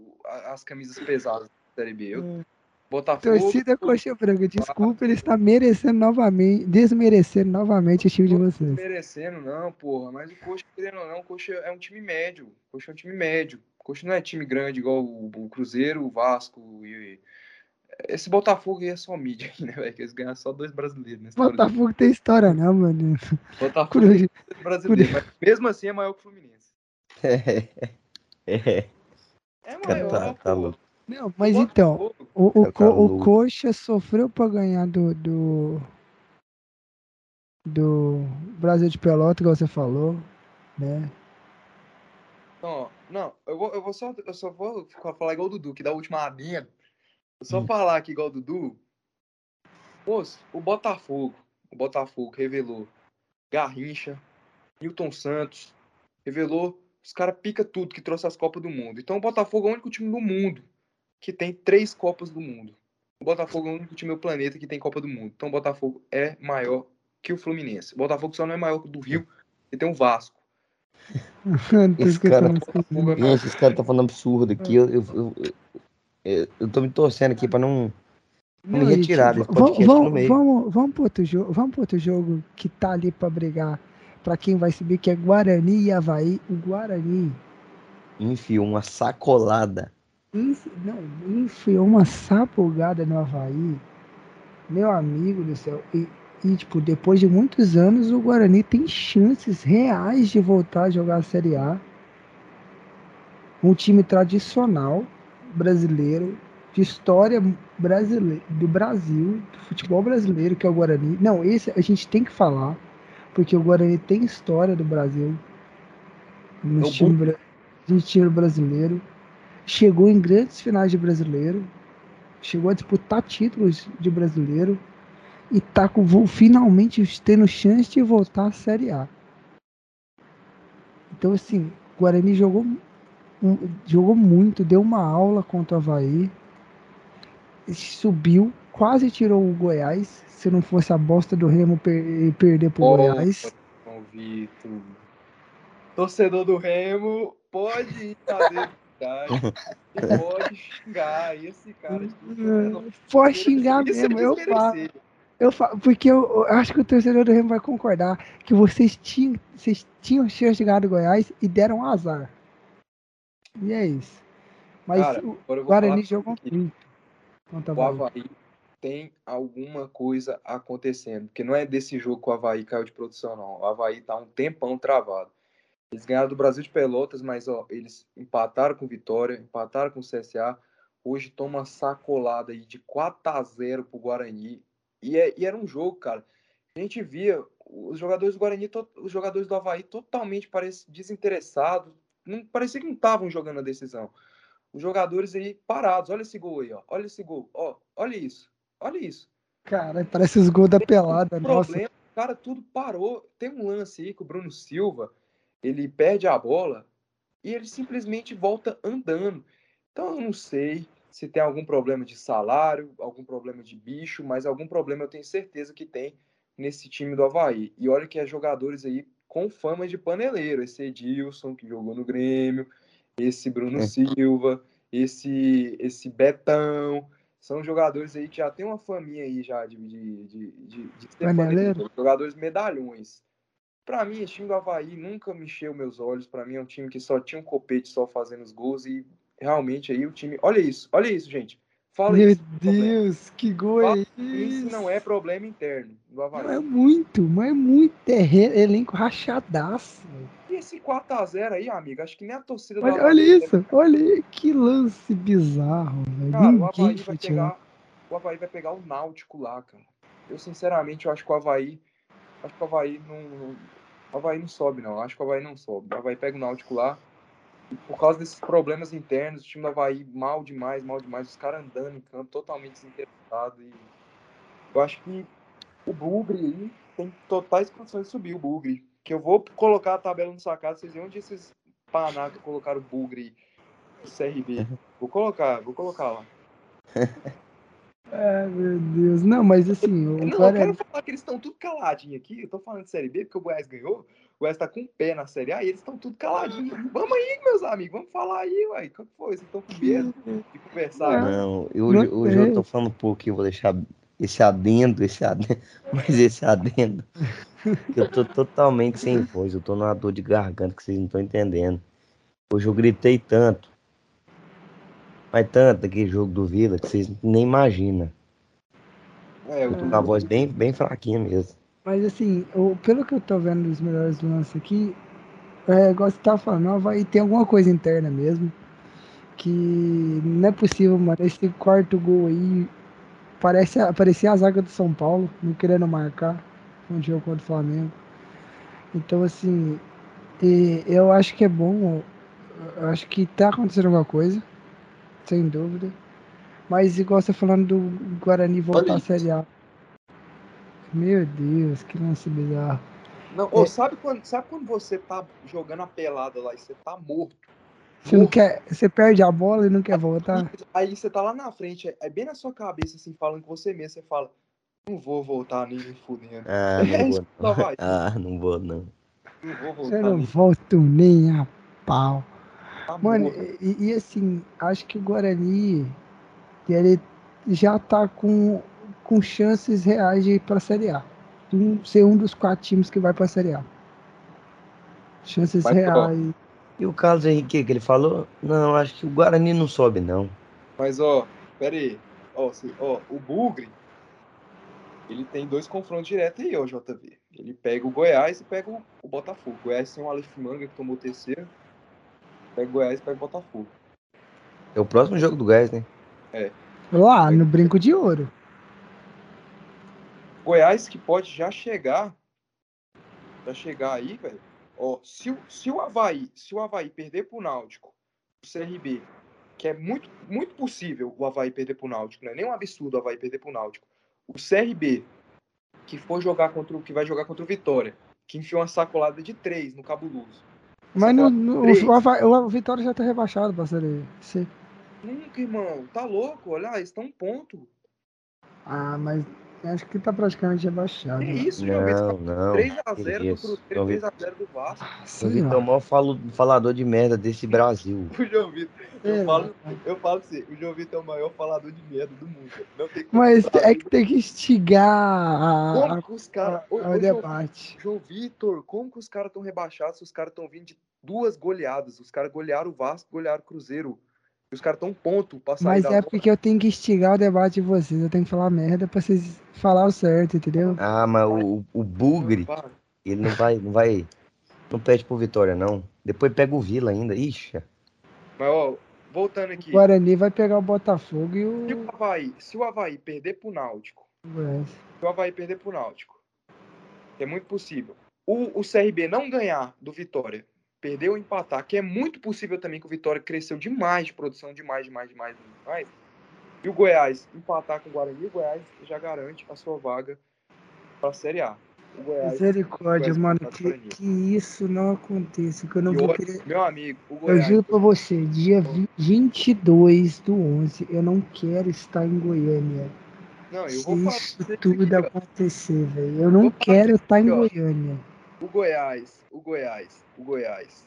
as camisas pesadas da Série B. Eu, hum. Botafogo. Torcida Coxa Branca, desculpa, ele está merecendo novamente, desmerecendo novamente o time de vocês. Não merecendo, não, porra. Mas o Coxa, querendo ou não, o Coxa é um time médio. O Coxa é um time médio. O Coxa não é time grande igual o, o Cruzeiro, o Vasco e. Esse Botafogo aí é só mídia, né, velho? Que eles ganham só dois brasileiros. Né? Botafogo tem história, não, mano. Botafogo tem brasileiro, mas mesmo assim é maior que o Fluminense. É. É, é maior. Tá, tá louco. Não, mas então, o, o, co, o Coxa sofreu para ganhar do, do, do Brasil de Pelota, igual você falou, né? Não, não, eu vou, eu vou só, eu só vou falar igual o Dudu, que da última adinha. Vou só hum. falar aqui igual o Dudu. Moço, o Botafogo, o Botafogo revelou Garrincha, Newton Santos, revelou os caras pica tudo que trouxe as Copas do Mundo. Então o Botafogo é o único time do mundo que tem três Copas do Mundo. O Botafogo é o único time do planeta que tem Copa do Mundo. Então o Botafogo é maior que o Fluminense. O Botafogo só não é maior que o do Rio, e tem o Vasco. esse cara, é esses caras tá falando absurdo aqui. Eu, eu, eu, eu, tô me torcendo aqui pra não, não, não me retirar desse podcast vamos. Vamos, vamos, pro outro jogo, vamos pro outro jogo que tá ali pra brigar pra quem vai subir, que é Guarani e Havaí. O Guarani enfiou uma sacolada não, enfiou uma sapogada no Havaí. Meu amigo do céu. E, e, tipo, depois de muitos anos, o Guarani tem chances reais de voltar a jogar a Série A. Um time tradicional brasileiro, de história brasileira, do Brasil, do futebol brasileiro, que é o Guarani. Não, esse a gente tem que falar, porque o Guarani tem história do Brasil. No é time, time brasileiro chegou em grandes finais de brasileiro, chegou a disputar títulos de brasileiro e tá com, finalmente tendo chance de voltar à Série A. Então, assim, o Guarani jogou, jogou muito, deu uma aula contra o Havaí, subiu, quase tirou o Goiás. Se não fosse a bosta do Remo per perder pro oh, Goiás. Vitor. Torcedor do Remo, pode ir tá pode xingar. esse cara. Pode xingar mesmo, eu falo. Eu falo, porque eu, eu, acho que o torcedor do Remo vai concordar que vocês tinham, vocês tinham chance de ganhar do Goiás e deram azar. E é isso. Mas Cara, o Guarani jogou muito. O Havaí tem alguma coisa acontecendo. Porque não é desse jogo que o Havaí caiu de produção, não. O Havaí tá um tempão travado. Eles ganharam do Brasil de Pelotas, mas ó, eles empataram com Vitória, empataram com o CSA. Hoje toma uma sacolada aí de 4 a 0 pro Guarani. E, é, e era um jogo, cara. A gente via os jogadores do Guarani, os jogadores do Havaí totalmente parece, desinteressados. Não, parecia que não estavam jogando a decisão. Os jogadores aí parados. Olha esse gol aí, ó. Olha esse gol. Ó, olha isso. Olha isso. Cara, parece os gols da pelada, um nossa. Problema, cara, tudo parou. Tem um lance aí que o Bruno Silva, ele perde a bola e ele simplesmente volta andando. Então eu não sei se tem algum problema de salário, algum problema de bicho, mas algum problema eu tenho certeza que tem nesse time do Havaí. E olha que é jogadores aí com fama de paneleiro. Esse Edilson, que jogou no Grêmio, esse Bruno é. Silva, esse, esse Betão. São jogadores aí que já tem uma faminha aí já de, de, de, de, de ser jogadores medalhões. Para mim, esse time do Havaí nunca me encheu meus olhos. Para mim, é um time que só tinha um copete só fazendo os gols. E realmente aí o time. Olha isso, olha isso, gente. Fala Meu isso, Deus, que gol é isso? Isso não é problema interno do Havaí. Não é muito, mas é muito. É elenco rachadaço. E esse 4x0 aí, amigo, acho que nem a torcida olha, do Havaí. Olha isso, olha que lance bizarro, velho. Cara, o Havaí, vai pegar, o Havaí vai pegar o Náutico lá, cara. Eu, sinceramente, eu acho que o Havaí. Acho que o Havaí não. O Havaí não sobe, não. Acho que o Havaí não sobe. O Havaí pega o Náutico lá. E por causa desses problemas internos, o time do Havaí mal demais, mal demais. Os caras andando em campo totalmente desinteressados. E eu acho que o Bugre aí tem totais condições de subir o Bugre. Que eu vou colocar a tabela no sacado, vocês verem onde esses panacos colocaram o Bugre CRB. Vou colocar, vou colocar lá. Ai, meu Deus. Não, mas assim. O não, cara... eu quero falar que eles estão tudo caladinhos aqui. Eu tô falando de Série B porque o Goiás ganhou. O Goiás tá com o pé na Série A e eles estão tudo caladinhos. Vamos aí, meus amigos, vamos falar aí, uai. O que foi? Vocês estão com medo de conversar? Não, eu, hoje, hoje eu tô falando um pouquinho, vou deixar esse adendo, esse adendo, mas esse adendo. Eu tô totalmente sem voz, eu tô numa dor de garganta que vocês não estão entendendo. Hoje eu gritei tanto mas tanto aquele jogo do Vila que vocês nem imaginam. É, eu tô com a voz bem, bem fraquinha mesmo. Mas assim, o, pelo que eu tô vendo dos melhores lances aqui, é, igual você tava falando, vai ter alguma coisa interna mesmo. Que não é possível, mano. Esse quarto gol aí parece, parecia a zaga do São Paulo, não querendo marcar um jogo contra o Flamengo. Então, assim, eu acho que é bom. Eu acho que tá acontecendo alguma coisa sem dúvida. Mas igual você falando do Guarani voltar à Série A. Meu Deus, que lance bizarro. Não, é... sabe, quando, sabe quando você tá jogando a pelada lá e você tá morto? Você morto. não quer. Você perde a bola e não quer voltar. Aí você tá lá na frente, é bem na sua cabeça, assim, falando com você mesmo, você fala, não vou voltar nem me fudendo. Ah, não, é, vou, não. ah, não vou não. Não vou voltar. Eu não nem... volto nem a pau. Tá Mano, e, e, assim, acho que o Guarani ele já tá com, com chances reais de ir pra Série A. De um, ser um dos quatro times que vai pra Série A. Chances vai reais. E o Carlos Henrique, que ele falou? Não, acho que o Guarani não sobe, não. Mas, ó, pera aí. Ó, se, ó, o Bugre, ele tem dois confrontos diretos aí, ó, JV. Ele pega o Goiás e pega o, o Botafogo. O Goiás tem o Aleph Manga, que tomou o terceiro. Pega o Goiás e pega o Botafogo. É o próximo jogo do Goiás, né? É. Lá, no Brinco de Ouro. Goiás que pode já chegar. Já chegar aí, velho. Ó, se, se o Havaí, se o Havaí perder pro Náutico, o CRB, que é muito, muito possível o Havaí perder pro Náutico, não é nem um absurdo o Havaí perder pro Náutico. O CRB, que for jogar contra o que vai jogar contra o Vitória, que enfiou uma sacolada de três no cabuloso. Mas no, no, o, o, Vitória já tá rebaixado pra Série C. Nunca, irmão. Tá louco? Olha, eles estão um ponto. Ah, mas acho que tá praticamente rebaixado. Que isso, João Não, não. 3x0 do, 3 do Vasco. o Vitor é o maior falo, falador de merda desse Brasil. O João Vitor, eu, é, falo, eu falo assim, o João Vitor é o maior falador de merda do mundo. Não tem Mas é que tem que instigar a, como que os cara, a, a, o debate. João Vitor, como que os caras estão rebaixados se os caras estão vindo de duas goleadas? Os caras golearam o Vasco, golearam o Cruzeiro. Os caras estão ponto pra sair Mas é porque eu tenho que instigar o debate de vocês. Eu tenho que falar merda pra vocês falar o certo, entendeu? Ah, mas o, o Bugre, ele não vai, não vai. Não pede por vitória, não. Depois pega o Vila ainda. Ixi. Mas, ó, voltando aqui. O Guarani vai pegar o Botafogo e o. Se o Havaí, se o Havaí perder pro Náutico. É. Se o Havaí perder pro Náutico. É muito possível. O, o CRB não ganhar do Vitória perder ou empatar, que é muito possível também que o Vitória cresceu demais de produção, demais, demais, demais, demais. E o Goiás empatar com o Guarani, o Goiás já garante a sua vaga para a Série A. O Goiás, Misericórdia, mano, que, que, isso não aconteça, que eu não e vou outro, querer... Meu amigo, o Goiás... Eu juro pra você, dia 22 do 11, eu não quero estar em Goiânia. Não, eu vou falar isso tudo aqui, acontecer, velho. Eu não quero estar em Goiânia. O Goiás, o Goiás, o Goiás,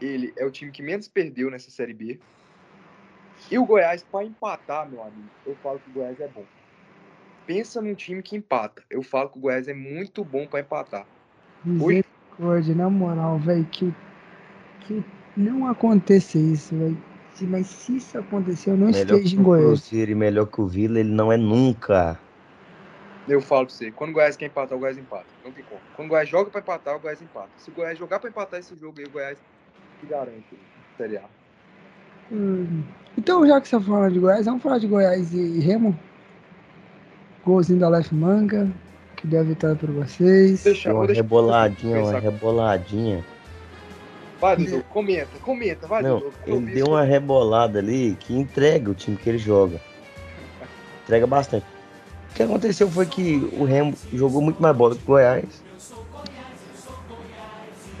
ele é o time que menos perdeu nessa Série B. E o Goiás, para empatar, meu amigo, eu falo que o Goiás é bom. Pensa num time que empata. Eu falo que o Goiás é muito bom para empatar. Misericórdia, na moral, velho, que, que não aconteça isso, velho. Mas se isso acontecer, eu não melhor esteja em Goiás. Cruzeiro e melhor que o Vila, ele não é nunca. Eu falo pra você, quando o Goiás quer empatar, o Goiás empata. Não tem como. Quando o Goiás joga pra empatar, o Goiás empata. Se o Goiás jogar pra empatar esse jogo aí, o Goiás se garante. Série A. Hum. Então, já que você tá falando de Goiás, vamos falar de Goiás e Remo? Golzinho da Left Manga, que deu a vitória pra vocês. Deixa, uma reboladinha, uma reboladinha. Vai, Dudu, comenta, comenta, vai, Não, Dudu. Ele deu uma rebolada ali que entrega o time que ele joga. Entrega bastante. O que aconteceu foi que o Remo jogou muito mais bola que o Goiás.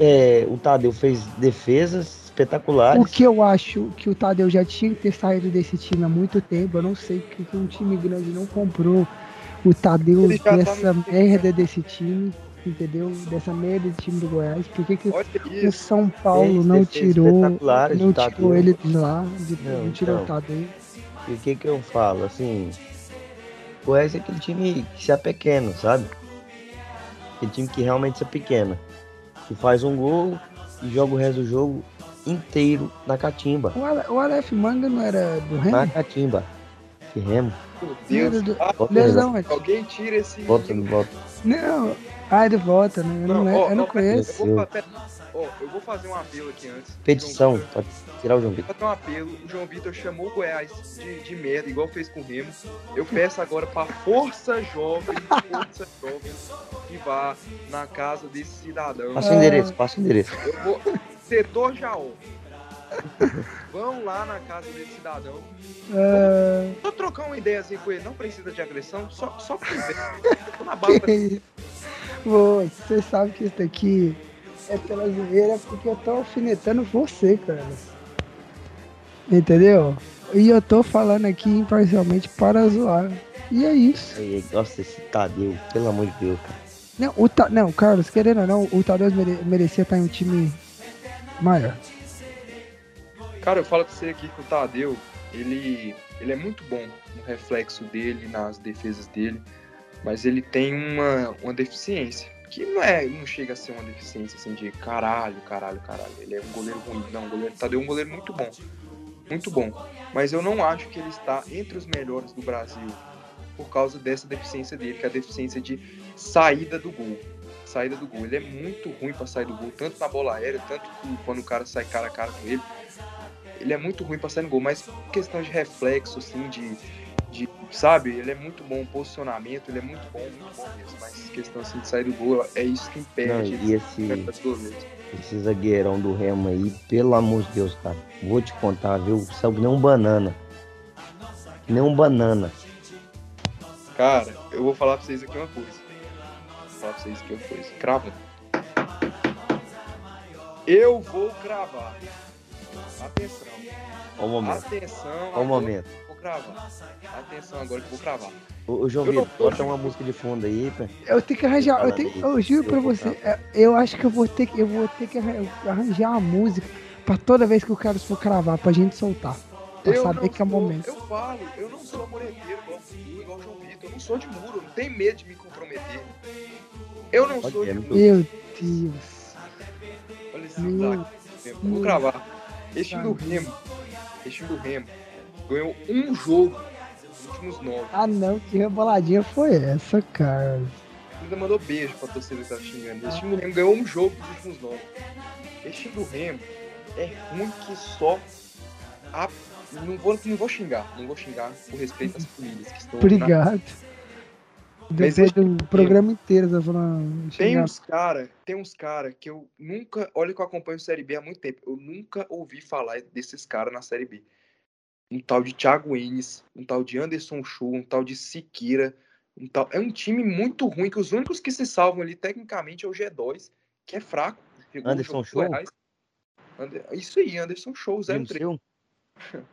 É, o Tadeu fez defesas espetaculares. O que eu acho que o Tadeu já tinha que ter saído desse time há muito tempo. Eu não sei porque um time grande não comprou o Tadeu dessa tá merda desse time, entendeu? Dessa merda de time do Goiás. Por que, que o São Paulo não tirou, não tirou ele de lá, de, não, não tirou então, o Tadeu? E o que que eu falo, assim, Goiás é aquele time que se é pequeno, sabe? Aquele time que realmente se é pequeno. Que faz um gol e joga o resto do jogo inteiro na catimba. O, Aleph Manga não era do Remo? Na catimba. Que Remo. Meu Deus. Do... Ah, Deus não, Alguém tira esse. Volta, não volta. Não. Ah, ele volta, né? Eu não, não, ó, eu não ó, conheço. Eu vou, ó, eu vou fazer um apelo aqui antes. Petição. Pode tirar o João Vitor. Fazer um apelo. O João Vitor chamou o Goiás de, de merda, igual fez com o Remo. Eu peço agora pra Força Jovem, Força Jovem, que vá na casa desse cidadão. Passa o endereço, passa o endereço. Eu vou. Setor Jaó. Vão lá na casa desse cidadão. É... Só trocar uma ideia assim com ele. Não precisa de agressão, só, só conversa. na Você sabe que isso aqui é pela zoeira porque eu tô alfinetando você, cara. Entendeu? E eu tô falando aqui imparcialmente para zoar. E é isso. nossa, esse Tadeu, pelo amor de Deus, cara. Não, o Ta... não Carlos, querendo ou não, o Tadeu mere... merecia estar em um time maior. Cara, eu falo pra você aqui que o Tadeu, ele, ele é muito bom no reflexo dele, nas defesas dele, mas ele tem uma, uma deficiência que não é, não chega a ser uma deficiência assim de caralho, caralho, caralho. Ele é um goleiro ruim. Não, o goleiro Tadeu é um goleiro muito bom. Muito bom. Mas eu não acho que ele está entre os melhores do Brasil por causa dessa deficiência dele, que é a deficiência de saída do gol. Saída do gol. Ele é muito ruim para sair do gol, tanto na bola aérea, tanto quando o cara sai cara a cara com ele. Ele é muito ruim para sair no gol, mas questão de reflexo, assim, de de, sabe, ele é muito bom, posicionamento, ele é muito bom, muito bom mesmo, mas questão assim de sair do gol, é isso que impede. Não, e esse, esse zagueirão do Remo aí, pelo amor de Deus, cara, vou te contar, viu, saiu que nem um banana, nem um banana. Cara, eu vou falar pra vocês aqui uma coisa, vou falar pra vocês aqui uma coisa, crava. Eu vou cravar. Atenção. Olha o momento. Atenção. Olha o momento cravar. Atenção agora que eu vou cravar. Ô, João Vitor, bota uma música de fundo aí, pá. Eu tenho que arranjar, eu, tenho, eu juro pra você, é, eu acho que eu vou ter que, eu vou ter que arranjar uma música pra toda vez que o cara for cravar, pra gente soltar. Pra eu saber que é o momento. Eu falo, eu não sou mureteiro igual o igual o João Vitor, eu não sou de muro, não tenho medo de me comprometer. Eu não Pode sou de muro. Meu Deus. Olha esse Meu... Vou cravar. Este do Remo Esse time do Remo ganhou um jogo nos últimos nove. Ah não, que reboladinha foi essa, cara? Ainda mandou beijo pra torcida que tava xingando. Esse time do Remo ganhou um jogo nos últimos nove. Esse time do Remo é ruim que só. A... Não, vou, não vou xingar, não vou xingar por respeito às famílias que estão. Obrigado. Na... Depois do programa inteiro, tá falando. Tem uns cara, tem uns cara que eu nunca. Olha que eu acompanho Série B há muito tempo. Eu nunca ouvi falar desses caras na Série B. Um tal de Thiago Enes, um tal de Anderson Chu, um tal de Siqueira. Um tal... É um time muito ruim, que os únicos que se salvam ali, tecnicamente, é o G2, que é fraco. Anderson Show? Isso aí, Anderson Show, 03.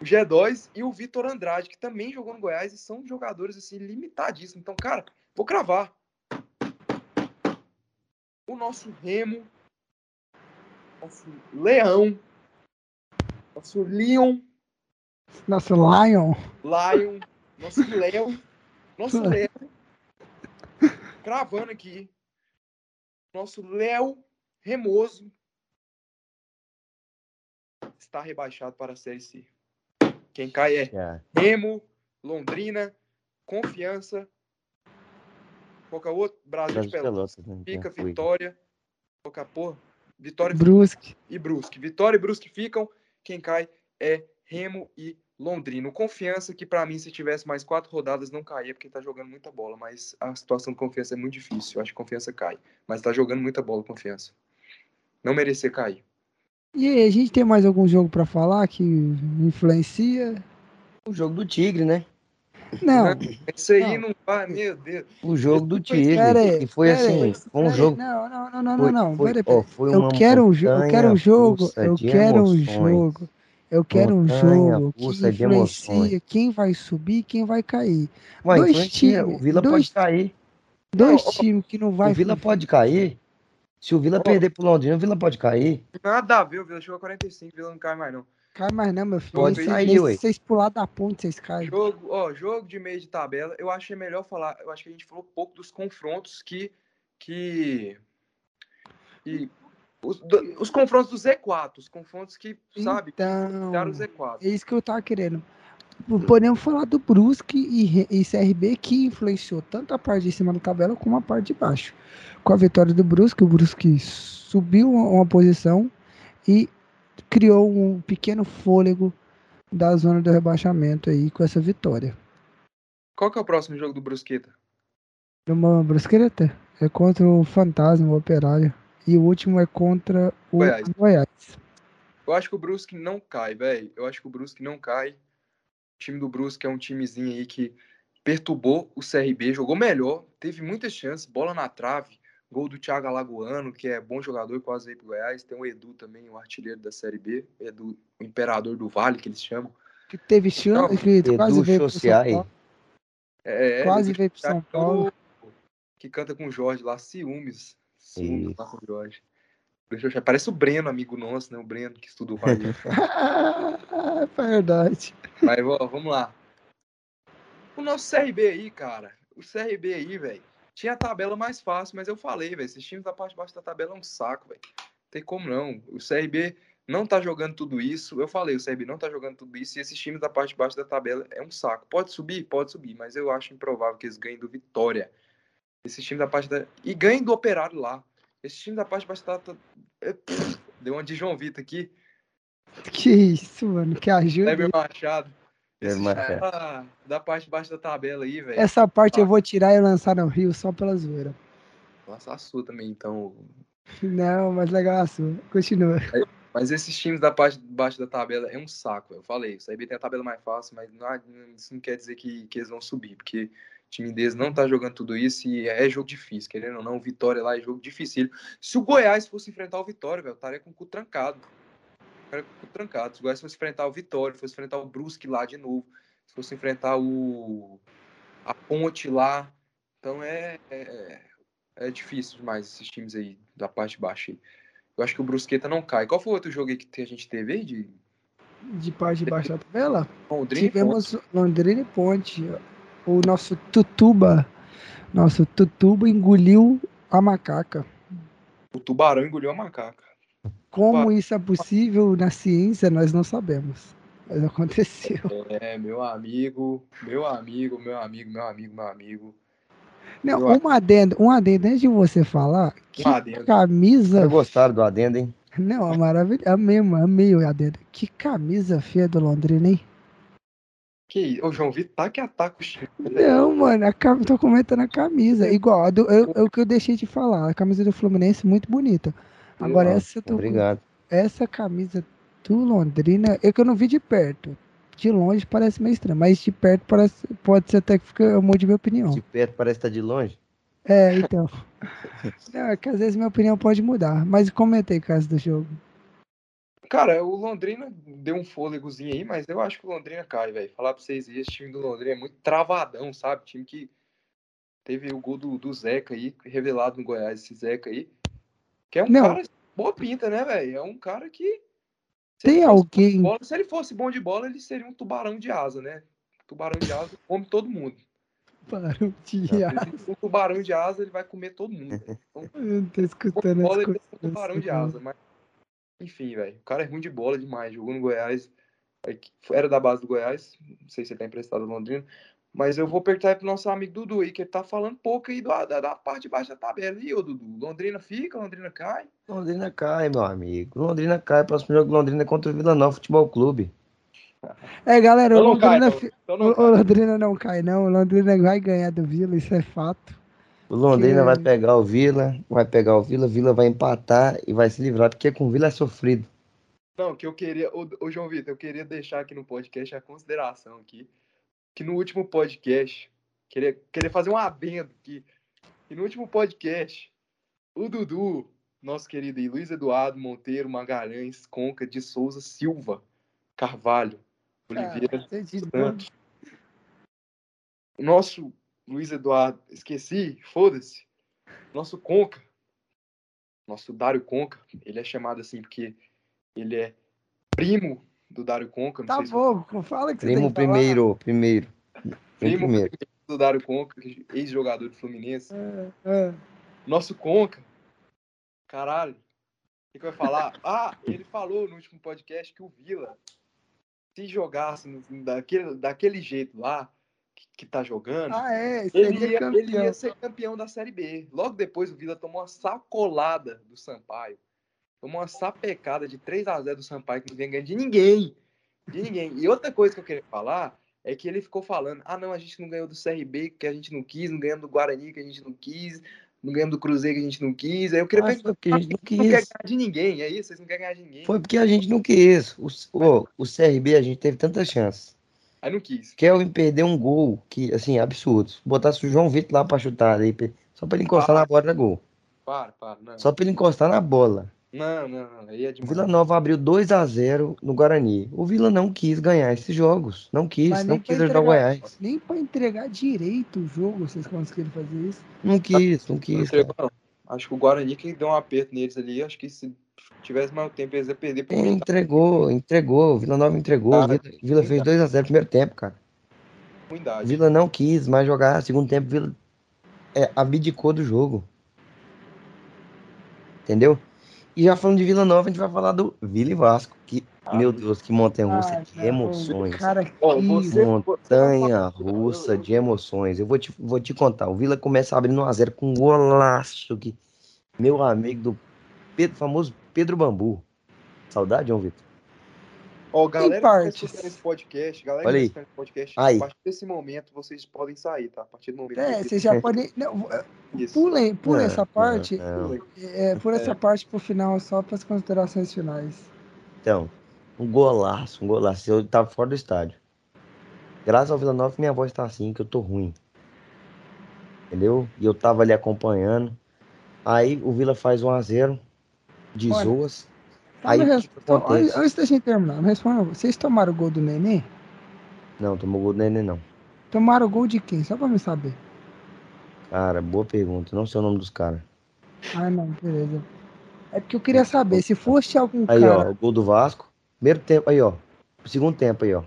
o G2 e o Vitor Andrade, que também jogou no Goiás e são jogadores assim limitadíssimos. Então, cara, vou cravar. O nosso Remo, nosso Leão, nosso Leon, nosso Lion, Lion, nosso Léo, nosso Léo, cravando aqui, nosso Léo Remoso está rebaixado para a Série C. Quem cai é yeah. Remo, Londrina, Confiança. Qual o outro? Brasil, Brasil de Pelotas. Pelotas Fica, Vitória. Qual é porra? Vitória Brusque. e Brusque. Vitória e Brusque ficam. Quem cai é Remo e Londrina. Confiança que para mim se tivesse mais quatro rodadas não caía porque tá jogando muita bola, mas a situação do Confiança é muito difícil. Eu acho que Confiança cai, mas tá jogando muita bola Confiança. Não merecer cair. E aí, a gente tem mais algum jogo para falar que influencia? O jogo do Tigre, né? Não. Isso aí não, não vai, meu Deus. O jogo do Tigre. Pera que foi assim, foi um jogo. Não, não, não, não, foi, não. Foi, pera, pera. Foi eu, quero um, eu quero um jogo. Eu quero um jogo. Eu quero um jogo que influencia quem vai subir e quem vai cair. Ué, dois times. O Vila dois, pode cair. Dois times que não vai. O Vila pode cair. Se o Vila oh. perder pro Londrina, o Vila pode cair. Nada a ver, o Vila chegou a 45, o Vila não cai mais não. Cai mais não, meu filho. Pode sair, ué. Vocês pular da ponte, vocês caem. Jogo, ó, jogo de meio de tabela, eu achei melhor falar, eu acho que a gente falou pouco dos confrontos que que e os, os confrontos do Z4, os confrontos que, sabe, então, o Z4. É isso que eu tava querendo. Podemos falar do Brusque e, e CRB que influenciou tanto a parte de cima da tabela como a parte de baixo com a vitória do Brusque, o Brusque subiu uma posição e criou um pequeno fôlego da zona do rebaixamento aí com essa vitória. Qual que é o próximo jogo do Brusqueta? Uma Brusqueta é contra o Fantasma, o Operário. E o último é contra o Goiás. Goiás. Eu acho que o Brusque não cai, velho. Eu acho que o Brusque não cai. O time do Brusque é um timezinho aí que perturbou o CRB, jogou melhor, teve muitas chances, bola na trave, Gol do Thiago Alagoano, que é bom jogador, quase veio pro Goiás. Tem o Edu também, o artilheiro da Série B. Edu, o imperador do Vale, que eles chamam. Que teve chance, então, que quase veio pro São Paulo. É, quase veio pro São Paulo. Que canta com o Jorge lá, Ciúmes. Ciúmes lá com o Jorge. Parece o Breno, amigo nosso, né? O Breno que estudou com a gente. é verdade. Mas ó, vamos lá. O nosso CRB aí, cara. O CRB aí, velho tinha a tabela mais fácil, mas eu falei, velho, esses times da parte de baixo da tabela é um saco, velho. Tem como não. O CRB não tá jogando tudo isso. Eu falei, o CRB não tá jogando tudo isso e esses times da parte de baixo da tabela é um saco. Pode subir? Pode subir, mas eu acho improvável que eles ganhem do Vitória. Esses times da parte da. E ganhem do Operário lá. Esses times da parte de baixo da. É, deu uma de João Vitor aqui. Que isso, mano. Que ajuda. Kleber Machado. Ah, da parte de baixo da tabela aí, velho. Essa parte ah. eu vou tirar e lançar no Rio só pela zoeira. Lançar a sua também, então. Não, mas legal a sua. Continua. É, mas esses times da parte de baixo da tabela é um saco, eu falei. O CB tem a tabela mais fácil, mas não, isso não quer dizer que, que eles vão subir, porque o time deles não tá jogando tudo isso e é jogo difícil, querendo ou não, o Vitória lá é jogo difícil. Se o Goiás fosse enfrentar o Vitória, velho, estaria com o cu trancado cara trancado. Se o Goiás fosse enfrentar o Vitória, fosse enfrentar o Brusque lá de novo, se fosse enfrentar o a Ponte lá, então é, é, é difícil demais esses times aí da parte de baixo. Eu acho que o Brusqueta não cai. Qual foi o outro jogo aí que a gente teve aí de de parte de baixo da tabela? Londrina Tivemos Ponte. Londrina e Ponte. O nosso Tutuba, nosso Tutuba engoliu a macaca. O tubarão engoliu a macaca. Como isso é possível na ciência, nós não sabemos. Mas aconteceu. É, meu amigo, meu amigo, meu amigo, meu amigo, meu amigo. Não, um adendo, um adendo antes de você falar. Que um adendo. camisa. Eu gostaram do adendo, hein? Não, é maravilhoso. Amei, amei o adendo. Que camisa feia do Londrina, hein? Que o João Vitor tá que ataca o Chico. Não, mano, a cam... tô comentando a camisa. Igual, a do, eu, eu, o que eu deixei de falar. A camisa do Fluminense muito bonita. Agora, essa tô... Obrigado. Essa camisa do Londrina, é que eu não vi de perto. De longe parece meio estranho, mas de perto parece, pode ser até que fica, eu mude minha opinião. De perto parece estar tá de longe? É, então. não, é que às vezes minha opinião pode mudar. Mas comentei caso do jogo. Cara, o Londrina deu um fôlegozinho aí, mas eu acho que o Londrina cai, velho. Falar pra vocês, esse time do Londrina é muito travadão, sabe? Time que teve o gol do, do Zeca aí, revelado no Goiás, esse Zeca aí. Que é um Não. cara boa pinta, né, velho? É um cara que. Tem alguém. Bola, se ele fosse bom de bola, ele seria um tubarão de asa, né? Tubarão de asa come todo mundo. Tubarão de asa. Um tubarão de asa, ele vai comer todo mundo. Então, eu tô escutando bola, ele é um tubarão de asa, mas enfim, velho. O cara é ruim de bola demais. Jogou no Goiás. Era da base do Goiás. Não sei se ele tá emprestado no Londrina. Mas eu vou perguntar pro nosso amigo Dudu aí, que ele tá falando pouco aí da, da, da parte de baixo da tabela. E o Dudu? Londrina fica, Londrina cai? Londrina cai, meu amigo. Londrina cai. Próximo jogo Londrina é contra o Vila Nova Futebol Clube. É, galera, o Londrina, cai, então. Então o Londrina não cai, não. O Londrina vai ganhar do Vila, isso é fato. O Londrina que... vai pegar o Vila, vai pegar o Vila, o Vila vai empatar e vai se livrar, porque com o Vila é sofrido. Não, que eu queria, ô, ô João Vitor, eu queria deixar aqui no podcast a consideração aqui, que no último podcast, queria, queria fazer um adendo aqui, que no último podcast, o Dudu, nosso querido Luiz Eduardo Monteiro Magalhães Conca de Souza Silva Carvalho Oliveira ah, Santos, nosso Luiz Eduardo, esqueci, foda-se. Nosso Conca, nosso Dário Conca, ele é chamado assim porque ele é primo do Dário Conca. tá bom, se... fala que primo você primeiro, primeiro. Primo primeiro. do Dário Conca, ex-jogador do Fluminense. É, é. Nosso Conca, caralho, o que, que vai falar? ah, ele falou no último podcast que o Vila, se jogasse daquele, daquele jeito lá, que tá jogando, ah, é, ele, ia, ele ia ser campeão da Série B. Logo depois o Vila tomou uma sacolada do Sampaio. Tomou uma sapecada de 3 a 0 do Sampaio que não vinha ganhando de ninguém. De ninguém. E outra coisa que eu queria falar é que ele ficou falando: ah, não, a gente não ganhou do CRB que a gente não quis, não ganhamos do Guarani que a gente não quis, não ganhamos do Cruzeiro que a gente não quis. Aí eu queria perguntar: porque a gente não quis. Não quer ganhar de ninguém, é isso? Vocês não querem ganhar de ninguém. Foi porque a gente não quis. O, o, o CRB a gente teve tantas chances. Aí não quis. Kelvin perdeu um gol que, assim, absurdo. Botasse o João Vitor lá pra chutar aí, só pra ele encostar para. na bola da gol. Para, para, não. Só pra ele encostar na bola. Não, não, não. Aí é demais. Vila Nova abriu 2 a 0 no Guarani. O Vila não quis ganhar esses jogos. Não quis, não quis ajudar o Goiás. Nem pra entregar direito o jogo, vocês conseguiram fazer isso? Não quis, não quis. Não Acho que o Guarani que deu um aperto neles ali. Acho que se tivesse mais tempo, eles iam perder. Por entregou, entregou. Vila Nova entregou. Cara, Vila, Vila fez 2x0 no primeiro tempo, cara. Ruindade. Vila não quis mais jogar. Segundo tempo, Vila é, abdicou do jogo. Entendeu? E já falando de Vila Nova, a gente vai falar do Vila e Vasco. Que, ah, meu Deus, que montanha russa ah, de emoções. Cara, que... montanha russa de emoções. Eu vou te, vou te contar. O Vila começa abrindo 1x0 com um golaço. Que, meu amigo do Pedro, famoso Pedro Bambu. Saudade, João Vitor? Ó, oh, galera que tá assistindo esse podcast, galera Olha que tá esse podcast, aí. a partir desse momento vocês podem sair, tá? A partir do momento. É, vocês já podem. Não, pulem, pulem essa parte. Não. É, por essa é. parte pro final, só para as considerações finais. Então, um golaço, um golaço. Eu tava fora do estádio. Graças ao Vila Nova, minha voz tá assim, que eu tô ruim. Entendeu? E eu tava ali acompanhando. Aí o Vila faz 1x0 de Olha, zoas. Aí, res... então, antes da gente terminar, responda. Vocês tomaram o gol do Nenê? Não, tomou o gol do Nenê, não. Tomaram o gol de quem? Só pra me saber. Cara, boa pergunta. Não sei o nome dos caras. Ah, não, beleza. É porque eu queria saber, se fosse algum aí, cara... Aí, ó, o gol do Vasco. Primeiro tempo, aí, ó. Segundo tempo, aí, ó.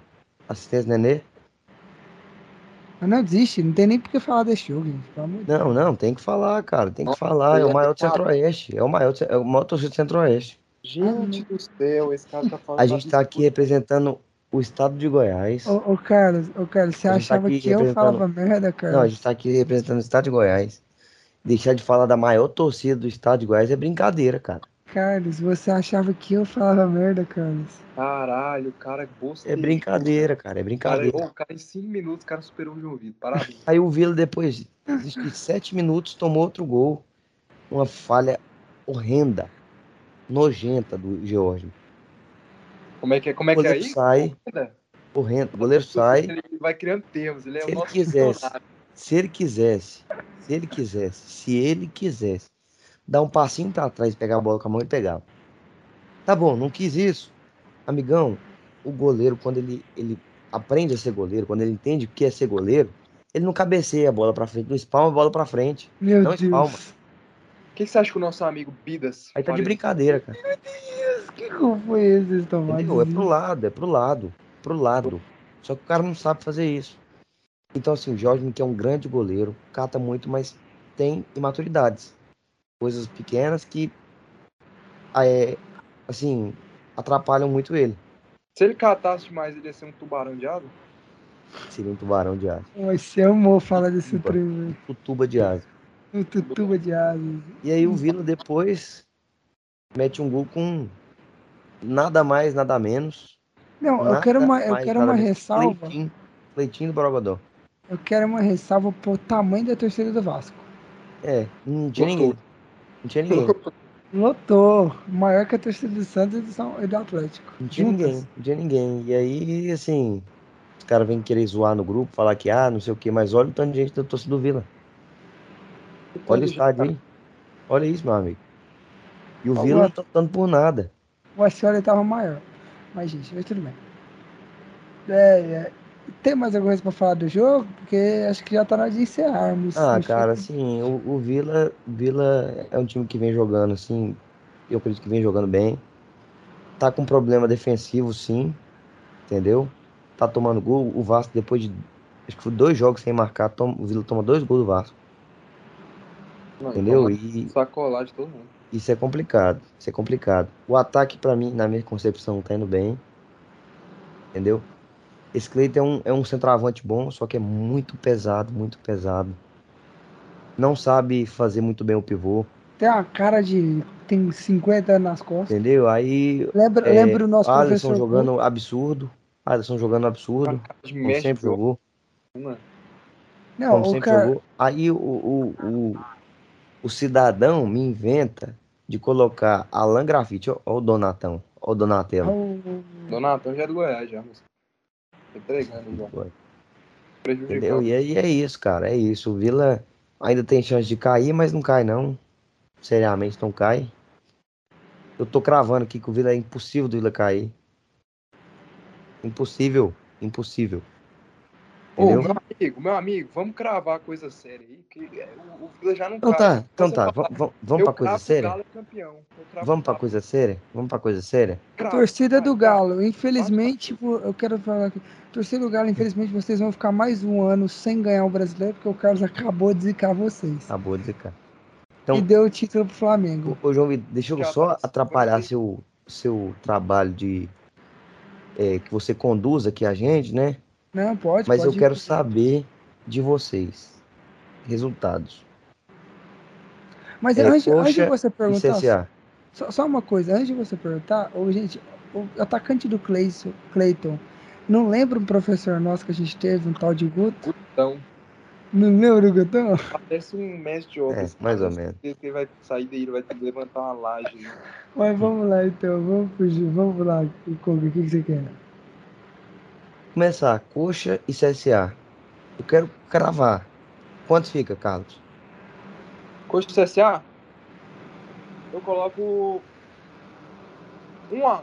Assistência do Nenê. Mas não existe, não tem nem por que falar desse jogo, gente. Não, não, tem que falar, cara. Tem que falar. É o maior do Centro-Oeste. É o maior, é o maior torcedor do Centro-Oeste. Gente do céu, esse cara tá falando. A gente tá aqui representando o estado de Goiás. Ô, ô Carlos, ô Carlos, você tá achava tá que eu falava merda, Carlos? Não, a gente tá aqui representando o estado de Goiás. Deixar de falar da maior torcida do estado de Goiás é brincadeira, cara. Carlos, você achava que eu falava merda, Carlos? Caralho, o cara é bolsa. É brincadeira, cara, é brincadeira. Cara, o cara em 5 minutos, o cara superou o João Vitor, parabéns. Aí o Vila, depois de 7 minutos, tomou outro gol. Uma falha horrenda, nojenta do George. Como é que é, como é, que é aí? sai, horrendo. O goleiro sai. Ele vai criando termos, ele é se o ele quisesse, Se ele quisesse, se ele quisesse, se ele quisesse, dar um passinho para trás, pegar a bola com a mão e pegar. Tá bom, não quis isso. Amigão, o goleiro, quando ele, ele aprende a ser goleiro, quando ele entende o que é ser goleiro, ele não cabeceia a bola para frente, não espalma a bola para frente. Meu não Deus. espalma. O que, que, você acha que o nosso amigo Bidas. Aí tá de brincadeira, cara. Meu Deus, que gol foi esse, Tomás? É pro lado, é pro lado. Pro lado. Só que o cara não sabe fazer isso. Então, assim, o Jorge, que é um grande goleiro, cata muito, mas tem imaturidades. Coisas pequenas que, é, assim, atrapalham muito ele. Se ele catasse mais, ele ia ser um tubarão de asa? Seria um tubarão de asa. Você amou falar desse treino. Um tuba de asa. Um tutuba de asa. E aí o Vila depois mete um gol com nada mais, nada menos. Não, nada eu quero uma, eu quero uma ressalva. Leitinho, leitinho do Borogodó. Eu quero uma ressalva pro tamanho da torcida do Vasco. É, não tinha ninguém. Não tinha ninguém. Lotou. Maior que a torcida do Santos e do Atlético. Não tinha Juntas. ninguém. Não tinha ninguém. E aí, assim, os caras vêm querer zoar no grupo, falar que, ah, não sei o que, mas olha o tanto de gente da torcida do Vila. Olha o estádio aí. Olha isso, meu amigo. E o Vila não tá dando por nada. O Ascioli tava maior. Mas, gente, mas tudo bem. É, é, tem mais alguma coisa pra falar do jogo? Porque acho que já tá na hora de encerrarmos. Ah, cara, assim, o, o Vila, Vila é um time que vem jogando, assim, eu acredito que vem jogando bem. Tá com problema defensivo, sim. Entendeu? Tá tomando gol. O Vasco, depois de acho que foi dois jogos sem marcar, toma, o Vila toma dois gols do Vasco. Não, entendeu? E sacolar de todo mundo. Isso é complicado. Isso é complicado. O ataque, para mim, na minha concepção, tá indo bem. Entendeu? Esse Cleiton é um, é um centroavante bom, só que é muito pesado, muito pesado. Não sabe fazer muito bem o pivô. Tem a cara de. tem 50 anos nas costas. Entendeu? Aí. Lembra, é, lembra o nosso Alisson professor. jogando absurdo. Alisson jogando absurdo. Como sempre jogou. Não, Como sempre cara... jogou. Aí o, o, o, o cidadão me inventa de colocar Alan Grafite, ó o Donatão, ó o Donatello. Donatão já é do Goiás, já, mas... Entregando já. Foi. Entendeu? E aí é isso, cara, é isso. O Vila ainda tem chance de cair, mas não cai não. Seriamente não cai. Eu tô cravando aqui que o Vila é impossível do Vila cair. Impossível, impossível. Ô, meu amigo, meu amigo, vamos cravar coisa séria aí, que é, o, o Vila já não Então tá, então tá, vamos, vamos pra coisa séria? É vamos pra coisa séria? Vamos pra coisa séria? Torcida do Galo, infelizmente, eu quero falar aqui, do Galo, infelizmente, vocês vão ficar mais um ano sem ganhar o brasileiro, porque o Carlos acabou de zicar vocês. Acabou de zicar. Então, e deu o título pro Flamengo. Ô, João, deixa eu só atrapalhar seu, seu trabalho de. É, que você conduz aqui a gente, né? Não, pode. Mas pode eu quero saber de vocês. Resultados. Mas é, antes, antes, de você perguntar. Só, só, uma coisa, antes de você perguntar, oh, gente, o atacante do Clayton, não lembra um professor nosso que a gente teve, um tal de Guto? Gutão. Não lembra o Gutão? Parece um mestre de obras. É, assim, mais ou menos. Ele vai sair daí, ele vai ter que levantar uma laje. Né? Mas vamos lá então, vamos fugir, vamos lá, Koga, o que, que você quer? Começar, coxa e CSA. Eu quero cravar. Quanto fica, Carlos? Coxa e CSA? Eu coloco um a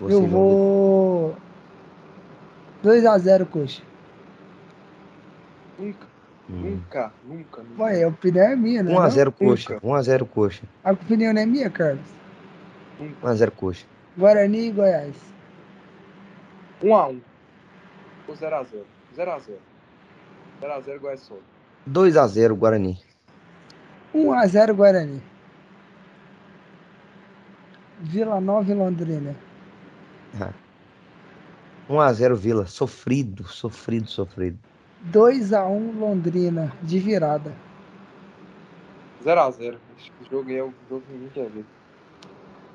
eu vou 2 a 0 Coxa. Nunca, hum. nunca, nunca, nunca. Ué, a opinião é minha, né? 1 a 0 Coxa. 1 a 0 Coxa. A opinião não é minha, Carlos. 1 a 0 Coxa. Guarani e Goiás. 1x1. Ou 0x0. 0x0. 0x0 Goiás Soul. 2x0 Guarani. 1x0 Guarani. Vila Nova e Londrina. Ah. 1x0 Vila. Sofrido, sofrido, sofrido. 2x1 Londrina, de virada. 0x0. Acho que o jogo é o jogo que ninguém quer ver.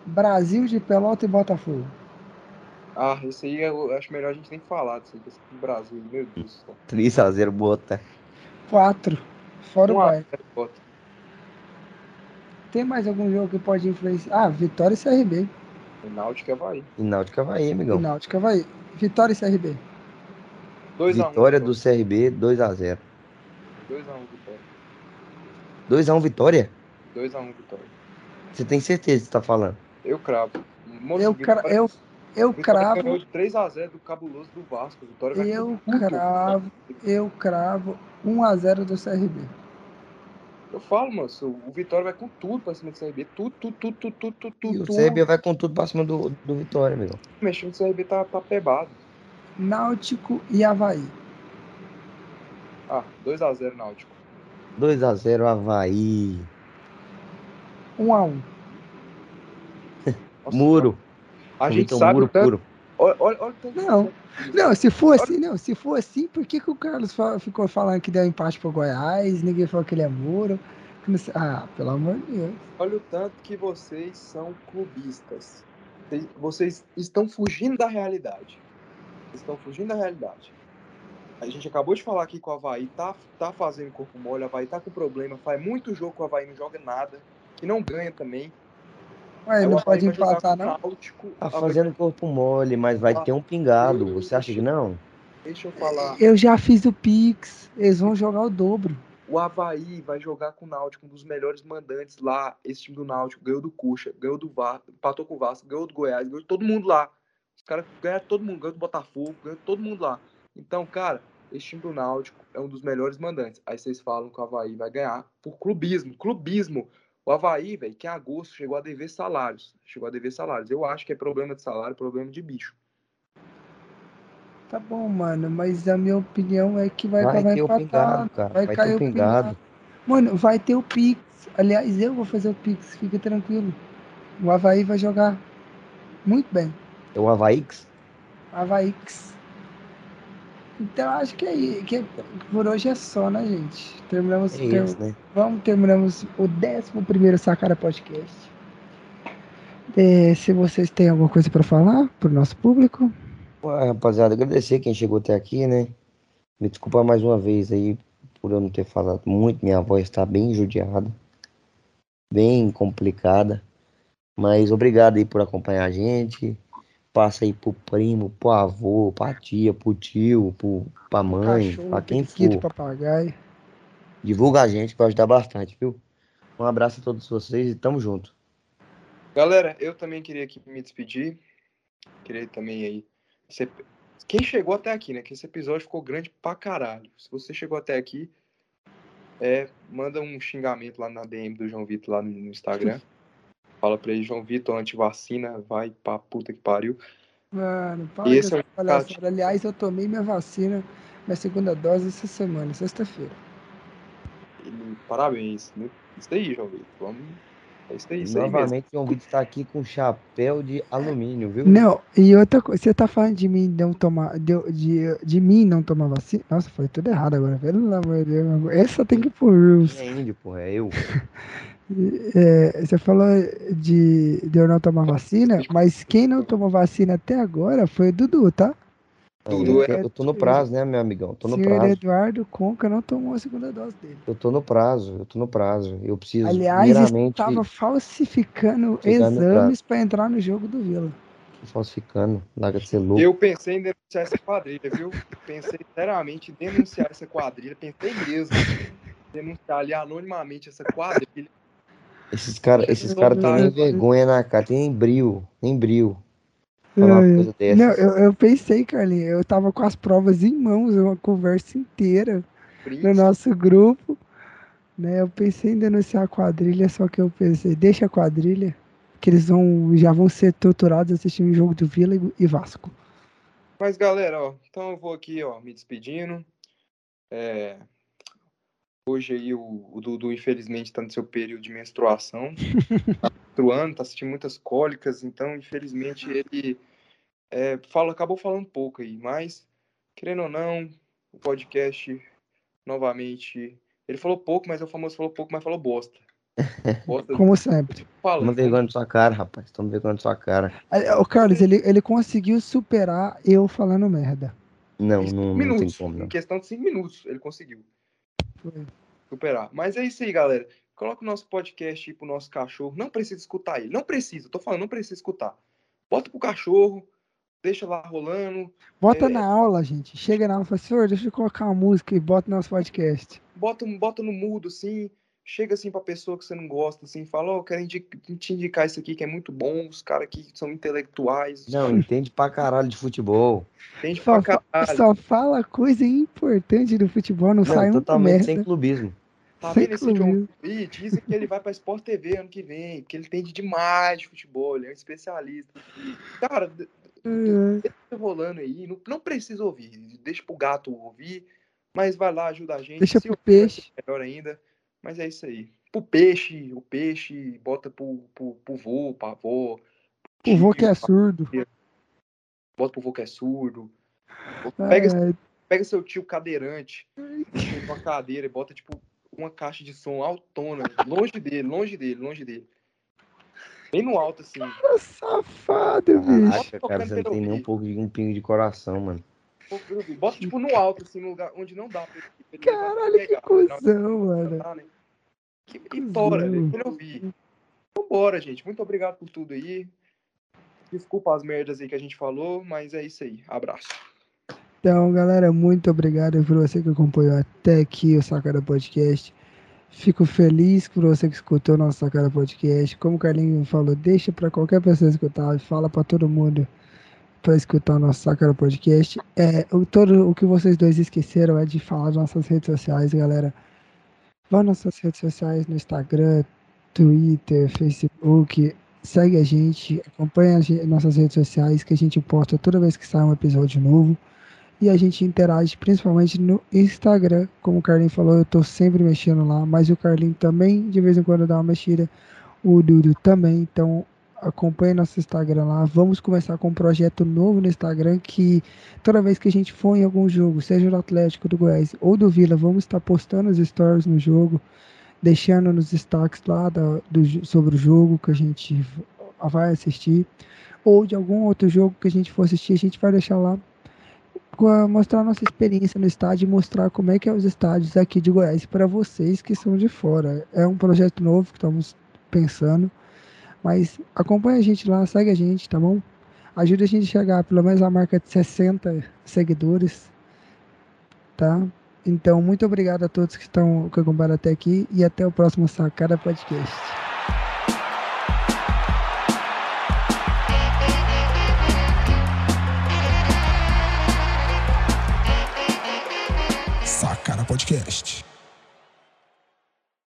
Brasil de Pelota e Botafogo. Ah, isso aí eu acho melhor a gente nem falar disso aí, desse Brasil, meu Deus. 3x0 Bota. 4. Fora 1 o Bahia. Tem mais algum jogo que pode influenciar? Ah, Vitória e CRB. E Náutico e Havaí. E Náutico e Havaí, amigão. E Náutico e Havaí. Vitória e CRB. 2 Vitória do CRB, 2x0. 2x1 Vitória. 2x1 Vitória? 2x1 Vitória. Você tem certeza que você tá falando? Eu cravo. Moço, eu, cra eu, eu cravo. Ganhou de 3x0 do cabuloso do Vasco. Vitória vai eu cravo. Eu cravo 1x0 do CRB. Eu falo, moço, o Vitória vai com tudo pra cima do CRB. Tudo, tudo, tudo, tudo, tudo, tudo. E o CRB vai com tudo pra cima do, do Vitória, amigo. Mexendo o CRB tá, tá pebado. Náutico e Havaí. Ah, 2x0 Náutico. 2x0 Havaí. 1x1. Muro. A gente sabe muro tanto... puro. Olha, olha, olha não, não, se for assim, não, se for assim, por que, que o Carlos ficou falando que deu empate pro Goiás? Ninguém falou que ele é muro. Ah, pelo amor de Deus. Olha o tanto que vocês são clubistas. Vocês estão fugindo da realidade. Estão fugindo da realidade. A gente acabou de falar aqui que o Havaí tá, tá fazendo corpo mole, o Havaí tá com problema, faz muito jogo que o Havaí não joga nada, que não ganha também. Ué, não pode empatar, não? Náutico, tá fazendo corpo mole, mas vai ah, ter um pingado. Você acha que não? Deixa eu falar. Eu já fiz o Pix. Eles vão jogar o dobro. O Havaí vai jogar com o Náutico, um dos melhores mandantes lá. Esse time do Náutico ganhou do Cuxa, ganhou do Vasco, empatou com o Vasco, ganhou do Goiás, ganhou de todo mundo lá. Os caras ganharam todo mundo, ganhou do Botafogo, ganhou todo mundo lá. Então, cara, esse time do Náutico é um dos melhores mandantes. Aí vocês falam que o Havaí vai ganhar por clubismo. Clubismo. O Havaí, velho, que em agosto chegou a dever salários. Chegou a dever salários. Eu acho que é problema de salário, problema de bicho. Tá bom, mano, mas a minha opinião é que vai, vai acabar empatado. Vai, vai cair o pingado. pingado. Mano, vai ter o Pix. Aliás, eu vou fazer o Pix, fica tranquilo. O Havaí vai jogar muito bem. É o Havaíx? Havaíx. Então acho que, é, que por hoje é só, né, gente? Terminamos, é isso, ter, né? Vamos, terminamos o 11 Sacara Podcast. É, se vocês têm alguma coisa para falar para o nosso público. Ué, rapaziada, agradecer quem chegou até aqui, né? Me desculpa mais uma vez aí por eu não ter falado muito. Minha voz está bem judiada, bem complicada. Mas obrigado aí por acompanhar a gente passa aí pro primo, pro avô, pra tia, pro tio, pro, pra mãe, Cachorro, pra quem for. papagaio. Divulga a gente pra ajudar bastante, viu? Um abraço a todos vocês e tamo junto. Galera, eu também queria aqui me despedir. Queria também aí. Você... Quem chegou até aqui, né? Que esse episódio ficou grande pra caralho. Se você chegou até aqui, é, manda um xingamento lá na DM do João Vitor lá no Instagram. Fala pra ele, João Vitor, antivacina, vai pra puta que pariu. Mano, para e esse é o Aliás, eu tomei minha vacina, minha segunda dose essa semana, sexta-feira. Parabéns. Isso aí, João Vitor. Vamos. É isso aí, isso Novamente, João Vitor está aqui com chapéu de alumínio, viu? Não, e outra coisa, você tá falando de mim não tomar, de, de, de mim não tomar vacina? Nossa, foi tudo errado agora, pelo amor de Deus. Essa tem que ir por. É índio, porra, é eu. É, você falou de, de eu não tomar vacina, mas quem não tomou vacina até agora foi o Dudu, tá? Dudu, eu, eu tô no prazo, né, meu amigão? Tô no Senhor prazo. Eduardo Conca não tomou a segunda dose dele. Eu tô no prazo, eu tô no prazo. Eu preciso. Aliás, primeiramente... estava falsificando exames para entrar no jogo do Vila. Falsificando, larga de ser louco. Eu pensei em denunciar essa quadrilha, viu? Pensei seriamente em denunciar essa quadrilha. Pensei mesmo denunciar ali anonimamente essa quadrilha esses caras esses cara têm nem vergonha na cara, tem nem brilho, nem brilho. Falar uma coisa dessas. Não, eu, eu pensei, Carlinhos, eu tava com as provas em mãos, uma conversa inteira no nosso grupo. Né, eu pensei em denunciar a quadrilha, só que eu pensei, deixa a quadrilha, que eles vão, já vão ser torturados assistindo o jogo do Vila e Vasco. Mas galera, ó, então eu vou aqui, ó, me despedindo. É, Hoje aí o, o Dudu, infelizmente, está no seu período de menstruação. menstruando, tá sentindo muitas cólicas, então, infelizmente, ele é, fala, acabou falando pouco aí, mas, querendo ou não, o podcast, novamente, ele falou pouco, mas é o famoso falou pouco, mas falou bosta. bosta Como sempre. Toma vergonha na sua cara, rapaz. Toma vergonha na sua cara. O Carlos, ele, ele conseguiu superar eu falando merda. Não, não, minutos, não tem como. Não. Em questão de cinco minutos, ele conseguiu. Superar. Mas é isso aí, galera. Coloca o nosso podcast aí pro nosso cachorro. Não precisa escutar ele. Não precisa, tô falando, não precisa escutar. Bota pro cachorro, deixa lá rolando. Bota é... na aula, gente. Chega na aula e fala, senhor, deixa eu colocar uma música e bota no nosso podcast. Bota, bota no mudo, assim. Chega assim pra pessoa que você não gosta, assim, fala, ó, oh, quero te indicar isso aqui que é muito bom, os caras aqui são intelectuais. Não, entende pra caralho de futebol. Entende só pra caralho. Só fala coisa importante do futebol, não, não sai um totalmente merda. sem clubismo. Tá vendo esse John Lee? Dizem que ele vai pra Sport TV ano que vem, que ele entende demais de futebol, ele é um especialista. Cara, uhum. deixa rolando aí, não, não precisa ouvir, deixa pro gato ouvir, mas vai lá, ajuda a gente. Deixa Se pro peixe. Melhor ainda, mas é isso aí. Pro peixe, o peixe, bota pro, pro, pro vô, pro avô. O vô que é surdo. Bota pro vô que é surdo. Pega, pega seu tio cadeirante, uma cadeira e bota, tipo, uma caixa de som autona, longe dele, longe dele, longe dele. Bem no alto, assim. Cara, safado, bicho. cara, você não tem nem um pouco de um pingo de coração, mano. Bota, tipo, no alto, assim, no lugar onde não dá pra ele. Caralho, que cuzão, mano. Né? Que vitória, deixa ele ouvir. Vambora, gente. Muito obrigado por tudo aí. Desculpa as merdas aí que a gente falou, mas é isso aí. Abraço. Então, galera, muito obrigado por você que acompanhou até aqui o Sacada Podcast. Fico feliz por você que escutou o nosso Sacada Podcast. Como o Carlinho falou, deixa para qualquer pessoa escutar, fala para todo mundo para escutar o nosso Sacada Podcast. É, o, todo o que vocês dois esqueceram é de falar das nossas redes sociais, galera. Vá nas nossas redes sociais, no Instagram, Twitter, Facebook. Segue a gente, acompanha as nossas redes sociais que a gente posta toda vez que sai um episódio novo e a gente interage principalmente no Instagram. Como o Carlinho falou, eu tô sempre mexendo lá, mas o Carlinho também de vez em quando dá uma mexida, o Dudu também. Então acompanhe nosso Instagram lá. Vamos começar com um projeto novo no Instagram que toda vez que a gente for em algum jogo, seja do Atlético, do Goiás ou do Vila, vamos estar postando os stories no jogo, deixando nos destaques lá da, do, sobre o jogo que a gente vai assistir ou de algum outro jogo que a gente for assistir, a gente vai deixar lá mostrar nossa experiência no estádio e mostrar como é que é os estádios aqui de Goiás para vocês que são de fora. É um projeto novo que estamos pensando, mas acompanha a gente lá, segue a gente, tá bom? Ajuda a gente a chegar pelo menos a marca de 60 seguidores, tá? Então, muito obrigado a todos que estão que acompanharam até aqui e até o próximo Sacada Podcast. Podcast.